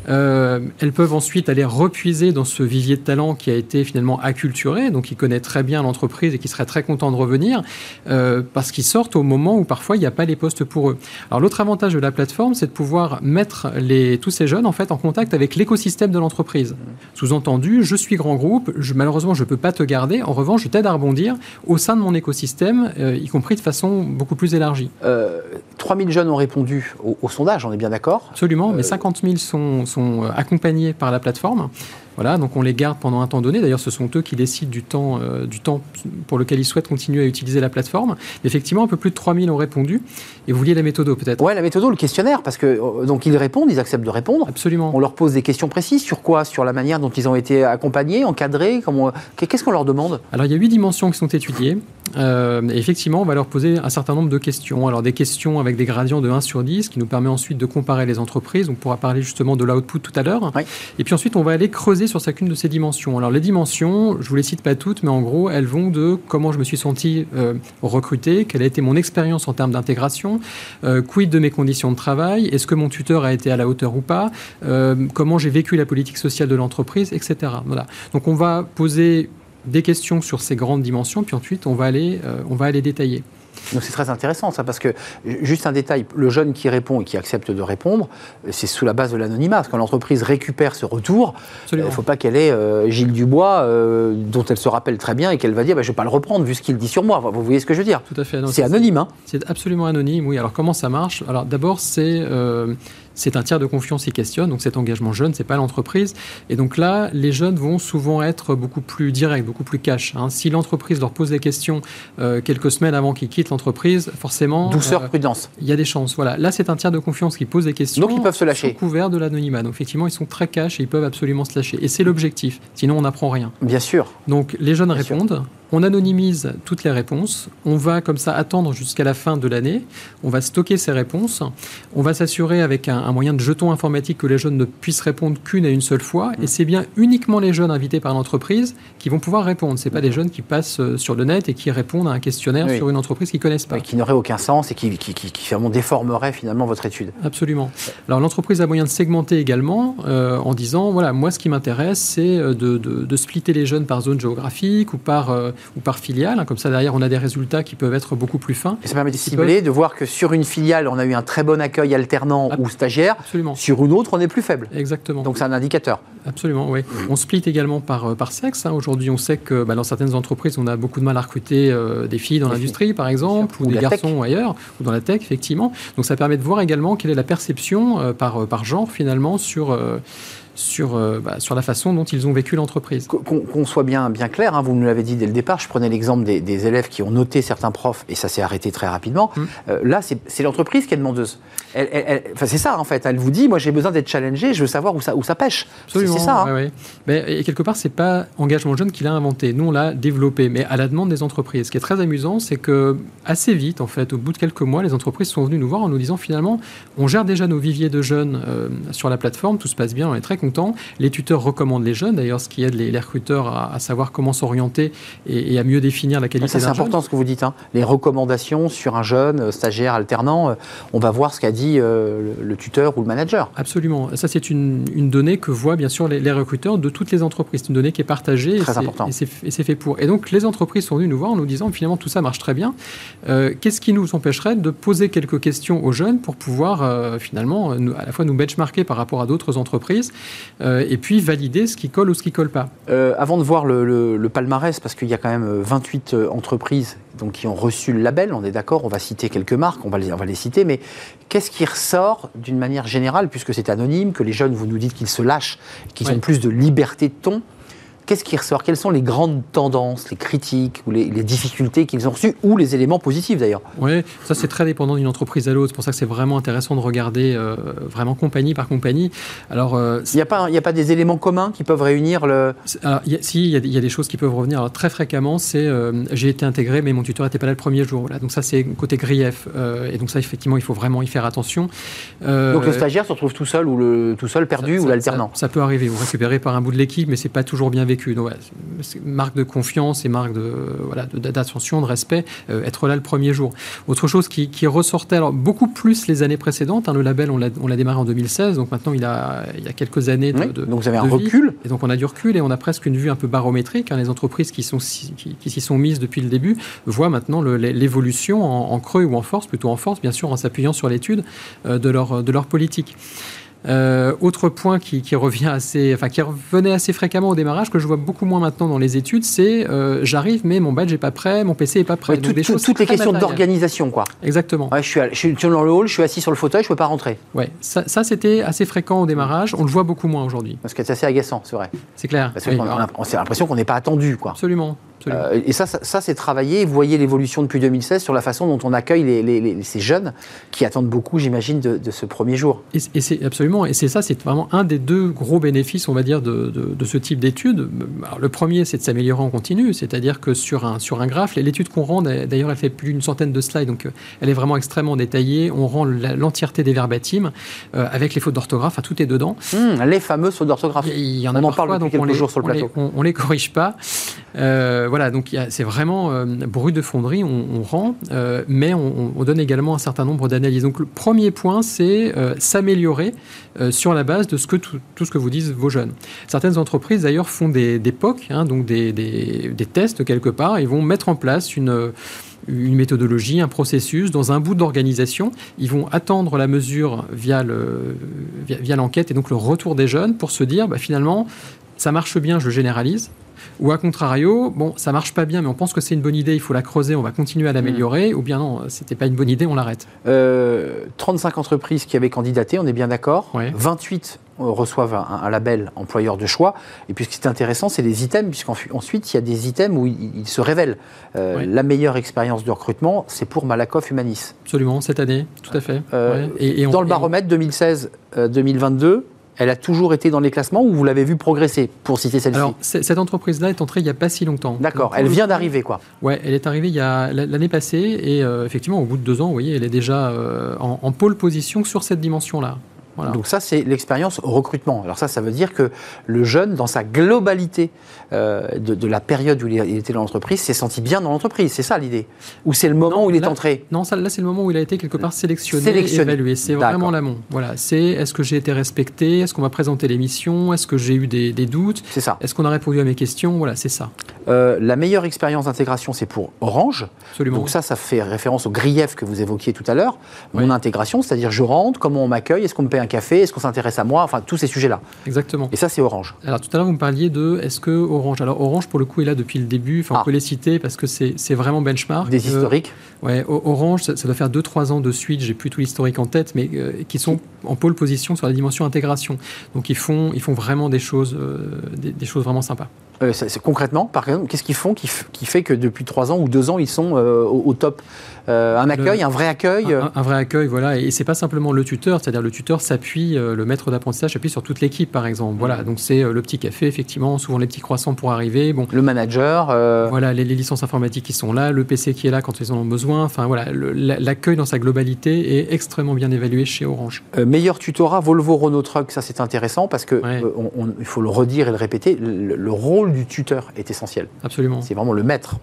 Euh, elles peuvent ensuite aller repuiser dans ce vivier de talent qui a été finalement acculturé, donc qui connaît très bien l'entreprise et qui serait très content de revenir, euh, parce qu'ils sortent au moment où parfois il n'y a pas les postes pour eux. Alors l'autre avantage de la plateforme, c'est de pouvoir mettre les, tous ces jeunes en fait en contact avec l'écosystème de l'entreprise. Sous-entendu, je suis grand groupe, je, malheureusement je ne peux pas te garder, en revanche je t'aide à rebondir au sein de mon écosystème, euh, y compris de façon beaucoup plus élargie. euh, 3000 jeunes ont répondu au, au sondage, on est bien d'accord Absolument, mais 50 000 sont, sont euh, accompagnés par la plateforme. Voilà, donc on les garde pendant un temps donné. D'ailleurs, ce sont eux qui décident du temps, euh, du temps pour lequel ils souhaitent continuer à utiliser la plateforme. Effectivement, un peu plus de 3000 ont répondu. Et vous vouliez la méthode peut-être? Ouais, la méthode, le questionnaire, parce que euh, donc ils répondent, ils acceptent de répondre. Absolument. On leur pose des questions précises sur quoi? Sur la manière dont ils ont été accompagnés, encadrés. Qu'est-ce qu'on leur demande? Alors, il y a huit dimensions qui sont étudiées. Euh, et effectivement, on va leur poser un certain nombre de questions. Alors, des questions avec des gradients de 1 sur 10, qui nous permet ensuite de comparer les entreprises. On pourra parler justement de l'output tout à l'heure. Oui. Et puis ensuite, on va aller creuser sur chacune de ces dimensions. Alors, les dimensions, je vous les cite pas toutes, mais en gros, elles vont de comment je me suis senti euh, recruté, quelle a été mon expérience en termes d'intégration, euh, quid de mes conditions de travail, est-ce que mon tuteur a été à la hauteur ou pas, comment j'ai vécu la politique sociale de l'entreprise, etc. Voilà. Donc, on va poser des questions sur ces grandes dimensions, puis ensuite on va aller, euh, on va aller détailler. Donc c'est très intéressant ça, parce que juste un détail, le jeune qui répond et qui accepte de répondre, c'est sous la base de l'anonymat. Parce que quand l'entreprise récupère ce retour, il ne faut pas qu'elle ait euh, Gilles Dubois, euh, dont elle se rappelle très bien, et qu'elle va dire bah, je ne vais pas le reprendre vu ce qu'il dit sur moi. Vous voyez ce que je veux dire Tout à fait. C'est anonyme. Hein C'est absolument anonyme, oui. Alors comment ça marche? Alors d'abord, c'est euh, c'est un tiers de confiance qui questionne, donc cet engagement jeune, c'est pas l'entreprise. Et donc là, les jeunes vont souvent être beaucoup plus directs, beaucoup plus cash. hein. Si l'entreprise leur pose des questions euh, quelques semaines avant qu'ils quittent l'entreprise, forcément, Douceur, euh, prudence. il y a des chances. Voilà. Là, c'est un tiers de confiance qui pose des questions. Donc, ils peuvent se lâcher. Couvert de l'anonymat. Donc effectivement, ils sont très cash et ils peuvent absolument se lâcher. Et c'est l'objectif. Sinon, on n'apprend rien. Bien sûr. Donc les jeunes Bien sûr. On anonymise toutes les réponses, on va comme ça attendre jusqu'à la fin de l'année, on va stocker ces réponses, on va s'assurer avec un, un moyen de jeton informatique que les jeunes ne puissent répondre qu'une et une seule fois, et c'est bien uniquement les jeunes invités par l'entreprise qui vont pouvoir répondre. C'est pas des jeunes qui passent euh, sur le net et qui répondent à un questionnaire Oui. sur une entreprise qu'ils connaissent pas. Ouais, qui n'aurait aucun sens et qui, qui, qui, qui finalement déformerait finalement votre étude. Absolument. Alors l'entreprise a moyen de segmenter également euh, en disant voilà moi ce qui m'intéresse c'est euh, de, de, de splitter les jeunes par zone géographique ou par euh, ou par filiale. hein. Comme ça derrière on a des résultats qui peuvent être beaucoup plus fins. Et ça permet de cibler, de voir que sur une filiale, on a eu un très bon accueil alternant ou stagiaire. Absolument. Sur une autre, on est plus faible. Exactement. Donc c'est un indicateur. Absolument, oui. On split également par, euh, par sexe. hein. Aujourd'hui, on sait que bah, dans certaines entreprises, on a beaucoup de mal à recruter euh, des filles dans l'industrie, par exemple, Ou ou de des tech. garçons ailleurs, ou dans la tech, effectivement. Donc ça permet de voir également quelle est la perception euh, par, par genre, finalement, sur, euh, sur, euh, bah, sur la façon dont ils ont vécu l'entreprise. Qu'on soit bien, bien clair, hein, vous nous l'avez dit dès le départ, je prenais l'exemple des, élèves qui ont noté certains profs et ça s'est arrêté très rapidement. Mmh. Euh, là, c'est l'entreprise qui est demandeuse. Elle, c'est ça en fait, elle vous dit, moi j'ai besoin d'être challengé, je veux savoir où ça, où ça pêche. C'est ça. Hein. Mais, et quelque part, c'est pas Engagement Jeune qui l'a inventé, nous on l'a développé, mais à la demande des entreprises. Ce qui est très amusant, c'est que assez vite, en fait, au bout de quelques mois, les entreprises sont venues nous voir en nous disant finalement, on gère déjà nos viviers de jeunes euh, sur la plateforme, tout se passe bien, on est très content. Les tuteurs recommandent les jeunes, d'ailleurs, ce qui aide les, recruteurs à, savoir comment s'orienter et, à mieux définir la qualité. C'est important ce que vous dites, hein. les recommandations sur un jeune euh, stagiaire alternant. Euh, on va voir ce qu'a dit le, tuteur ou le manager. Absolument. Ça, c'est une, donnée que voient bien sûr les, recruteurs de toutes les entreprises. C'est une donnée qui est partagée très et c'est fait pour. Et donc, les entreprises sont venues nous voir en nous disant finalement tout ça marche très bien. Qu'est-ce qui nous empêcherait de poser quelques questions aux jeunes pour pouvoir finalement à la fois nous benchmarker par rapport à d'autres entreprises euh, et puis valider ce qui colle ou ce qui colle pas. Euh, avant de voir le, palmarès, parce qu'il y a quand même 28 euh, entreprises donc, qui ont reçu le label, on est d'accord, on va citer quelques marques, on va les, on va les citer, mais qu'est-ce qui ressort d'une manière générale, puisque c'est anonyme, que les jeunes, vous nous dites qu'ils se lâchent, qu'ils ont plus de liberté de ton Qu'est-ce qui ressort Quelles sont les grandes tendances, les critiques ou les, difficultés qu'ils ont reçues ou les éléments positifs d'ailleurs? Oui, ça c'est très dépendant d'une entreprise à l'autre. C'est pour ça que c'est vraiment intéressant de regarder euh, vraiment compagnie par compagnie. Alors, euh, il n'y a, pas, a pas des éléments communs qui peuvent réunir le. Alors, si, il y, a des choses qui peuvent revenir. Alors, très fréquemment, c'est euh, j'ai été intégré, mais mon tuteur n'était pas là le premier jour. Voilà. Donc ça c'est côté grief. et donc ça effectivement, il faut vraiment y faire attention. donc le stagiaire se retrouve tout seul ou le tout seul perdu ou l'alternant. Ça, ça, peut arriver. Vous récupérez par un bout de l'équipe, mais c'est pas toujours bien vécu vécu. marque de confiance et marque de voilà d'attention, de, respect, euh, être là le premier jour. Autre chose qui, ressortait, alors beaucoup plus les années précédentes. Hein, le label, on l'a démarré en 2016, donc maintenant il a, il y a quelques années de, donc vous avez un recul. Et donc on a du recul et on a presque une vue un peu barométrique. Hein, les entreprises qui sont qui, s'y sont mises depuis le début voient maintenant l'évolution en, creux ou en force, plutôt en force, bien sûr, en s'appuyant sur l'étude euh, de leur de leur politique. Euh, autre point qui, revient assez, enfin qui revenait assez fréquemment au démarrage, que je vois beaucoup moins maintenant dans les études, c'est euh, j'arrive mais mon badge n'est pas prêt, mon PC n'est pas prêt. toutes les questions d'organisation, quoi. Exactement. je, suis, je, suis, dans le hall, je suis assis sur le fauteuil, je peux pas rentrer. Ouais, ça, c'était assez fréquent au démarrage. On le voit beaucoup moins aujourd'hui. Parce que c'est assez agaçant, c'est vrai. C'est clair. on, a, l'impression qu'on n'est pas attendu, quoi. Absolument. Euh, et ça, ça, c'est travaillé. Vous voyez l'évolution depuis 2016 sur la façon dont on accueille les, ces jeunes qui attendent beaucoup, j'imagine, de, ce premier jour. Et, c'est absolument. Et c'est ça, c'est vraiment un des deux gros bénéfices, on va dire, de, ce type d'études. Le premier, c'est de s'améliorer en continu, c'est-à-dire que sur un sur un graphe, l'étude qu'on rend, d'ailleurs, elle fait plus d'une centaine de slides, donc euh, elle est vraiment extrêmement détaillée. On rend l'entièreté des verbatims euh, avec les fautes d'orthographe, tout est dedans. Hum, les fameuses fautes d'orthographe. Il y en a on en parle depuis quelques jours sur le plateau. on, on les corrige pas voilà, donc c'est vraiment euh, brut de fonderie, on, rend, euh, mais on, donne également un certain nombre d'analyses. Donc le premier point, c'est euh, sur la base de ce que tout, ce que vous disent vos jeunes. Certaines entreprises d'ailleurs font des, des POC, hein, donc des, tests quelque part, ils vont mettre en place une méthodologie, un processus, dans un bout d'organisation. Ils vont attendre la mesure via l'enquête et donc le retour des jeunes pour se dire, bah, finalement, ça marche bien, je généralise. Ou à contrario, bon, ça marche pas bien, mais on pense que c'est une bonne idée, il faut la creuser, on va continuer à l'améliorer, mm. ou bien non, c'était pas une bonne idée, on l'arrête. 35 euh, entreprises qui avaient candidaté, on est bien d'accord. 28 reçoivent un, label employeur de choix. Et puis ce qui est intéressant, c'est les items, puisqu'ensuite il y a des items où il, se révèle. Euh, la meilleure expérience de recrutement, c'est pour Malakoff Humanis. Absolument, cette année, tout à fait. Euh, et, dans le baromètre 2016-2022, elle a toujours été dans les classements ou vous l'avez vu progresser, pour citer celle-ci Alors, cette entreprise-là est entrée il n'y a pas si longtemps. D'accord, elle vient d'arriver, quoi. Oui, elle est arrivée il y a l'année passée et euh, effectivement, au bout de deux ans, vous voyez, elle est déjà euh, en, pôle position sur cette dimension-là. Donc ça, c'est l'expérience recrutement. Alors ça, ça veut dire que le jeune, dans sa globalité euh, de, la période où il était dans l'entreprise, s'est senti bien dans l'entreprise. C'est ça l'idée Ou c'est le moment où il est entré Non, ça, là, c'est le moment où il a été quelque part sélectionné, sélectionné. évalué. C'est vraiment l'amont. Voilà. C'est est-ce que j'ai été respecté? Est-ce qu'on m'a présenté l'émission Est-ce que j'ai eu des, doutes? C'est ça. Est-ce qu'on a répondu à mes questions? Voilà, c'est ça. Euh, la meilleure expérience d'intégration, c'est pour Orange. Absolument. Donc ça, ça fait référence au grief que vous évoquiez tout à l'heure. Mon intégration, c'est-à-dire je rentre, comment on m'accueille, est-ce qu'on me paye un café, est-ce qu'on s'intéresse à moi, enfin tous ces sujets-là. Exactement. Et ça, c'est Orange. Alors tout à l'heure, vous me parliez de est-ce que Orange. Alors Orange, pour le coup, est là depuis le début. Enfin, Ah. on peut les citer parce que c'est vraiment benchmark. Des Euh, historiques. Ouais, Orange, ça, ça doit faire 2-3 ans de suite, j'ai plus tout l'historique en tête, mais euh, qui sont en pôle position sur la dimension intégration. Donc ils font, ils font vraiment des choses, des, des choses vraiment sympas. Euh, concrètement, par exemple, qu'est-ce qu'ils font qui, fait que depuis trois ans ou deux ans, ils sont euh, au top? Euh, Un accueil, un vrai accueil euh, Un, un vrai accueil, voilà. Et c'est pas simplement le tuteur, c'est-à-dire le tuteur s'appuie, euh, le maître d'apprentissage s'appuie sur toute l'équipe, par exemple. Voilà, donc c'est le petit café, effectivement, souvent les petits croissants pour arriver. Bon, le manager euh, Voilà, les, les licences informatiques qui sont là, le PC qui est là quand ils en ont besoin. Enfin voilà, l'accueil dans sa globalité est extrêmement bien évalué chez Orange. Euh, meilleur tutorat, Volvo Renault Truck, ça c'est intéressant parce que Ouais. on- on- il faut le redire et le répéter, le, le rôle du tuteur est essentiel. Absolument. C'est vraiment le maître,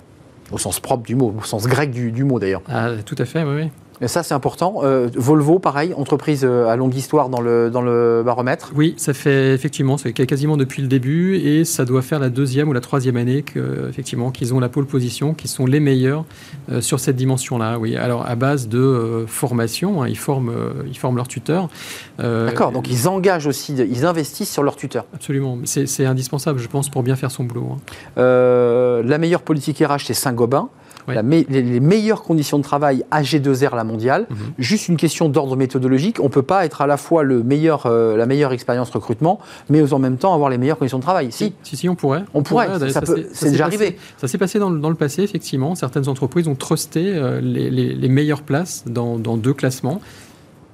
au sens propre du mot, au sens grec du, mot d'ailleurs. Ah, tout à fait, oui. Et ça c'est important. Euh, Volvo, pareil, entreprise euh, à longue histoire dans le, dans le baromètre. Oui, ça fait effectivement, c'est quasiment depuis le début et ça doit faire la deuxième ou la troisième année que, effectivement, qu'ils ont la pole position, qu'ils sont les meilleurs euh, sur cette dimension-là. Oui, alors à base de euh, formation, hein, ils forment, ils forment leurs tuteurs. D'accord, donc ils engagent aussi, ils investissent sur leur tuteur. Absolument, c'est indispensable, je pense, pour bien faire son boulot. hein. La meilleure politique RH, c'est Saint-Gobain. Ouais. La me- les, les meilleures conditions de travail, AG2R, la mondiale. Mhm. Juste une question d'ordre méthodologique. On ne peut pas être à la fois le meilleur, euh, la meilleure expérience recrutement, mais en même temps avoir les meilleures conditions de travail. Si. Si, si, on pourrait. On pourrait, ça s'est- c'est déjà passé- arrivé. Ça s'est passé dans, le- dans le passé, effectivement. Certaines entreprises ont trusté euh, les, les- les meilleures places dans, dans deux classements.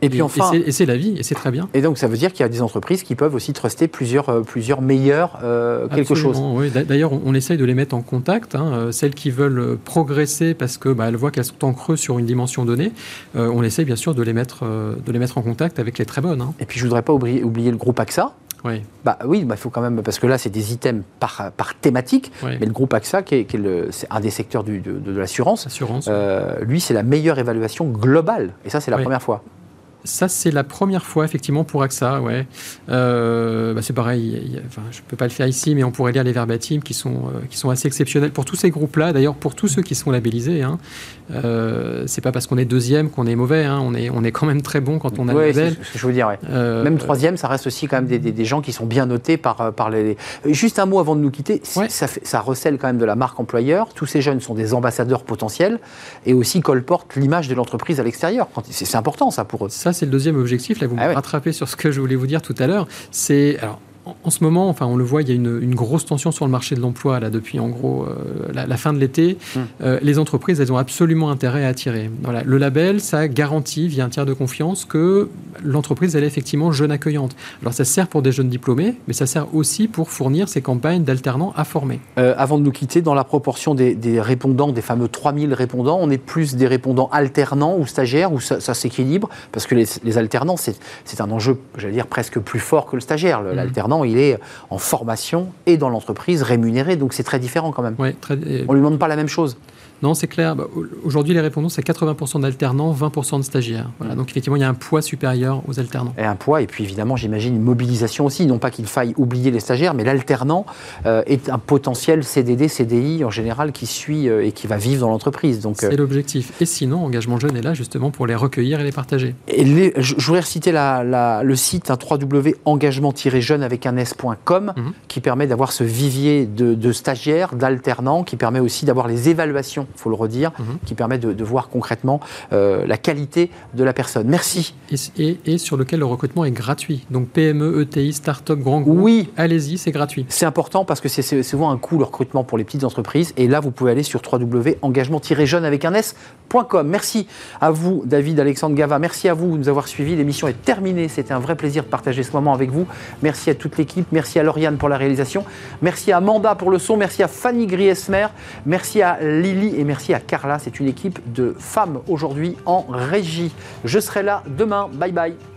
Et puis enfin. c'est- Et c'est la vie, et c'est très bien. Et donc ça veut dire qu'il y a des entreprises qui peuvent aussi truster plusieurs, euh, plusieurs meilleurs euh, quelque chose. Oui. D'ailleurs, on, essaye de les mettre en contact. hein. Euh, Celles qui veulent progresser parce que bah, elles voient qu'elles sont en creux sur une dimension donnée, euh, on essaye bien sûr de les mettre, euh, de les mettre en contact avec les très bonnes. hein. Et puis je voudrais pas oublier, oublier le groupe AXA. Oui, Bah oui, bah, il faut quand même, parce que là c'est des items par, par thématique, oui. mais le groupe AXA, qui est, qui est le- c'est un des secteurs du- de, de l'assurance, Assurance. Euh, lui, c'est la meilleure évaluation globale. Et ça, c'est la Oui. première fois. Ça, c'est la première fois, effectivement, pour AXA. Ouais. Euh, bah, c'est pareil, il y a- enfin, je ne peux pas le faire ici, mais on pourrait lire les verbatims qui sont, euh, qui sont assez exceptionnels pour tous ces groupes-là. D'ailleurs, pour tous ceux qui sont labellisés, hein, euh, c'est pas parce qu'on est deuxième qu'on est mauvais. hein. On, est, on est quand même très bon quand on a le Ouais, c'est label. ce que je veux dire. ouais. Euh, Même troisième, ça reste aussi quand même des, des- des gens qui sont bien notés par, par les. Juste un mot avant de nous quitter. Ouais. Ça, fait- ça recèle quand même de la marque employeur. Tous ces jeunes sont des ambassadeurs potentiels et aussi colportent l'image de l'entreprise à l'extérieur. C'est c'est important ça pour eux. Ça, c'est le deuxième objectif. Là, vous Ah me ouais. rattrapez sur ce que je voulais vous dire tout à l'heure. C'est alors. En- ce moment, enfin, on le voit, il y a une, une grosse tension sur le marché de l'emploi là depuis en gros euh, la, la fin de l'été. Hmm. Euh, les entreprises, elles ont absolument intérêt à attirer. Voilà, le label, ça garantit via un tiers de confiance que l'entreprise elle est effectivement jeune accueillante. Alors ça sert pour des jeunes diplômés, mais ça sert aussi pour fournir ces campagnes d'alternants à former. Euh, avant de nous quitter, dans la proportion des, des répondants, des fameux 3000 répondants, on est plus des répondants alternants ou stagiaires ou ça, ça s'équilibre? Parce que les, les alternants, c'est un enjeu, j'allais dire, presque plus fort que le stagiaire. Le- Mhm. Il est en formation et dans l'entreprise rémunéré, donc c'est très différent quand même. Très, euh, On lui demande pas la même chose. Non, c'est clair. Bah, au- Aujourd'hui, les répondants, c'est 80% d'alternants, 20% de stagiaires. Voilà, donc effectivement, il y a un poids supérieur aux alternants. Et un poids, et puis évidemment, j'imagine une mobilisation aussi. Non pas qu'il faille oublier les stagiaires, mais l'alternant euh, est un potentiel CDD, CDI en général qui suit euh, et qui va vivre dans l'entreprise. Donc, euh, C'est l'objectif. Et sinon, Engagement Jeune est là justement pour les recueillir et les partager. Et les- je, je voudrais reciter la- la- le site hein, www.engagement-jeune avec un s.com Mhm. qui permet d'avoir ce vivier de, de stagiaires, d'alternants, qui permet aussi d'avoir les évaluations, il faut le redire, Mhm. qui permet de, de voir concrètement euh, la qualité de la personne. Merci. Et, et- et sur lequel le recrutement est gratuit. Donc PME, ETI, start-up, grand groupe, Oui, allez-y, c'est gratuit. c'est important parce que c'est c'est souvent un coût le recrutement pour les petites entreprises. Et là, vous pouvez aller sur www.engagement-jeune avec un s.com. Merci à vous, David, Alexandre Gava. Merci à vous de nous avoir suivis. L'émission est terminée. C'était un vrai plaisir de partager ce moment avec vous. Merci à toute l'équipe. Merci à Lauriane pour la réalisation. Merci à Amanda pour le son. Merci à Fanny Griesmer. Merci à Lily et merci à Carla. C'est une équipe de femmes aujourd'hui en régie. Je serai là demain. Bye bye.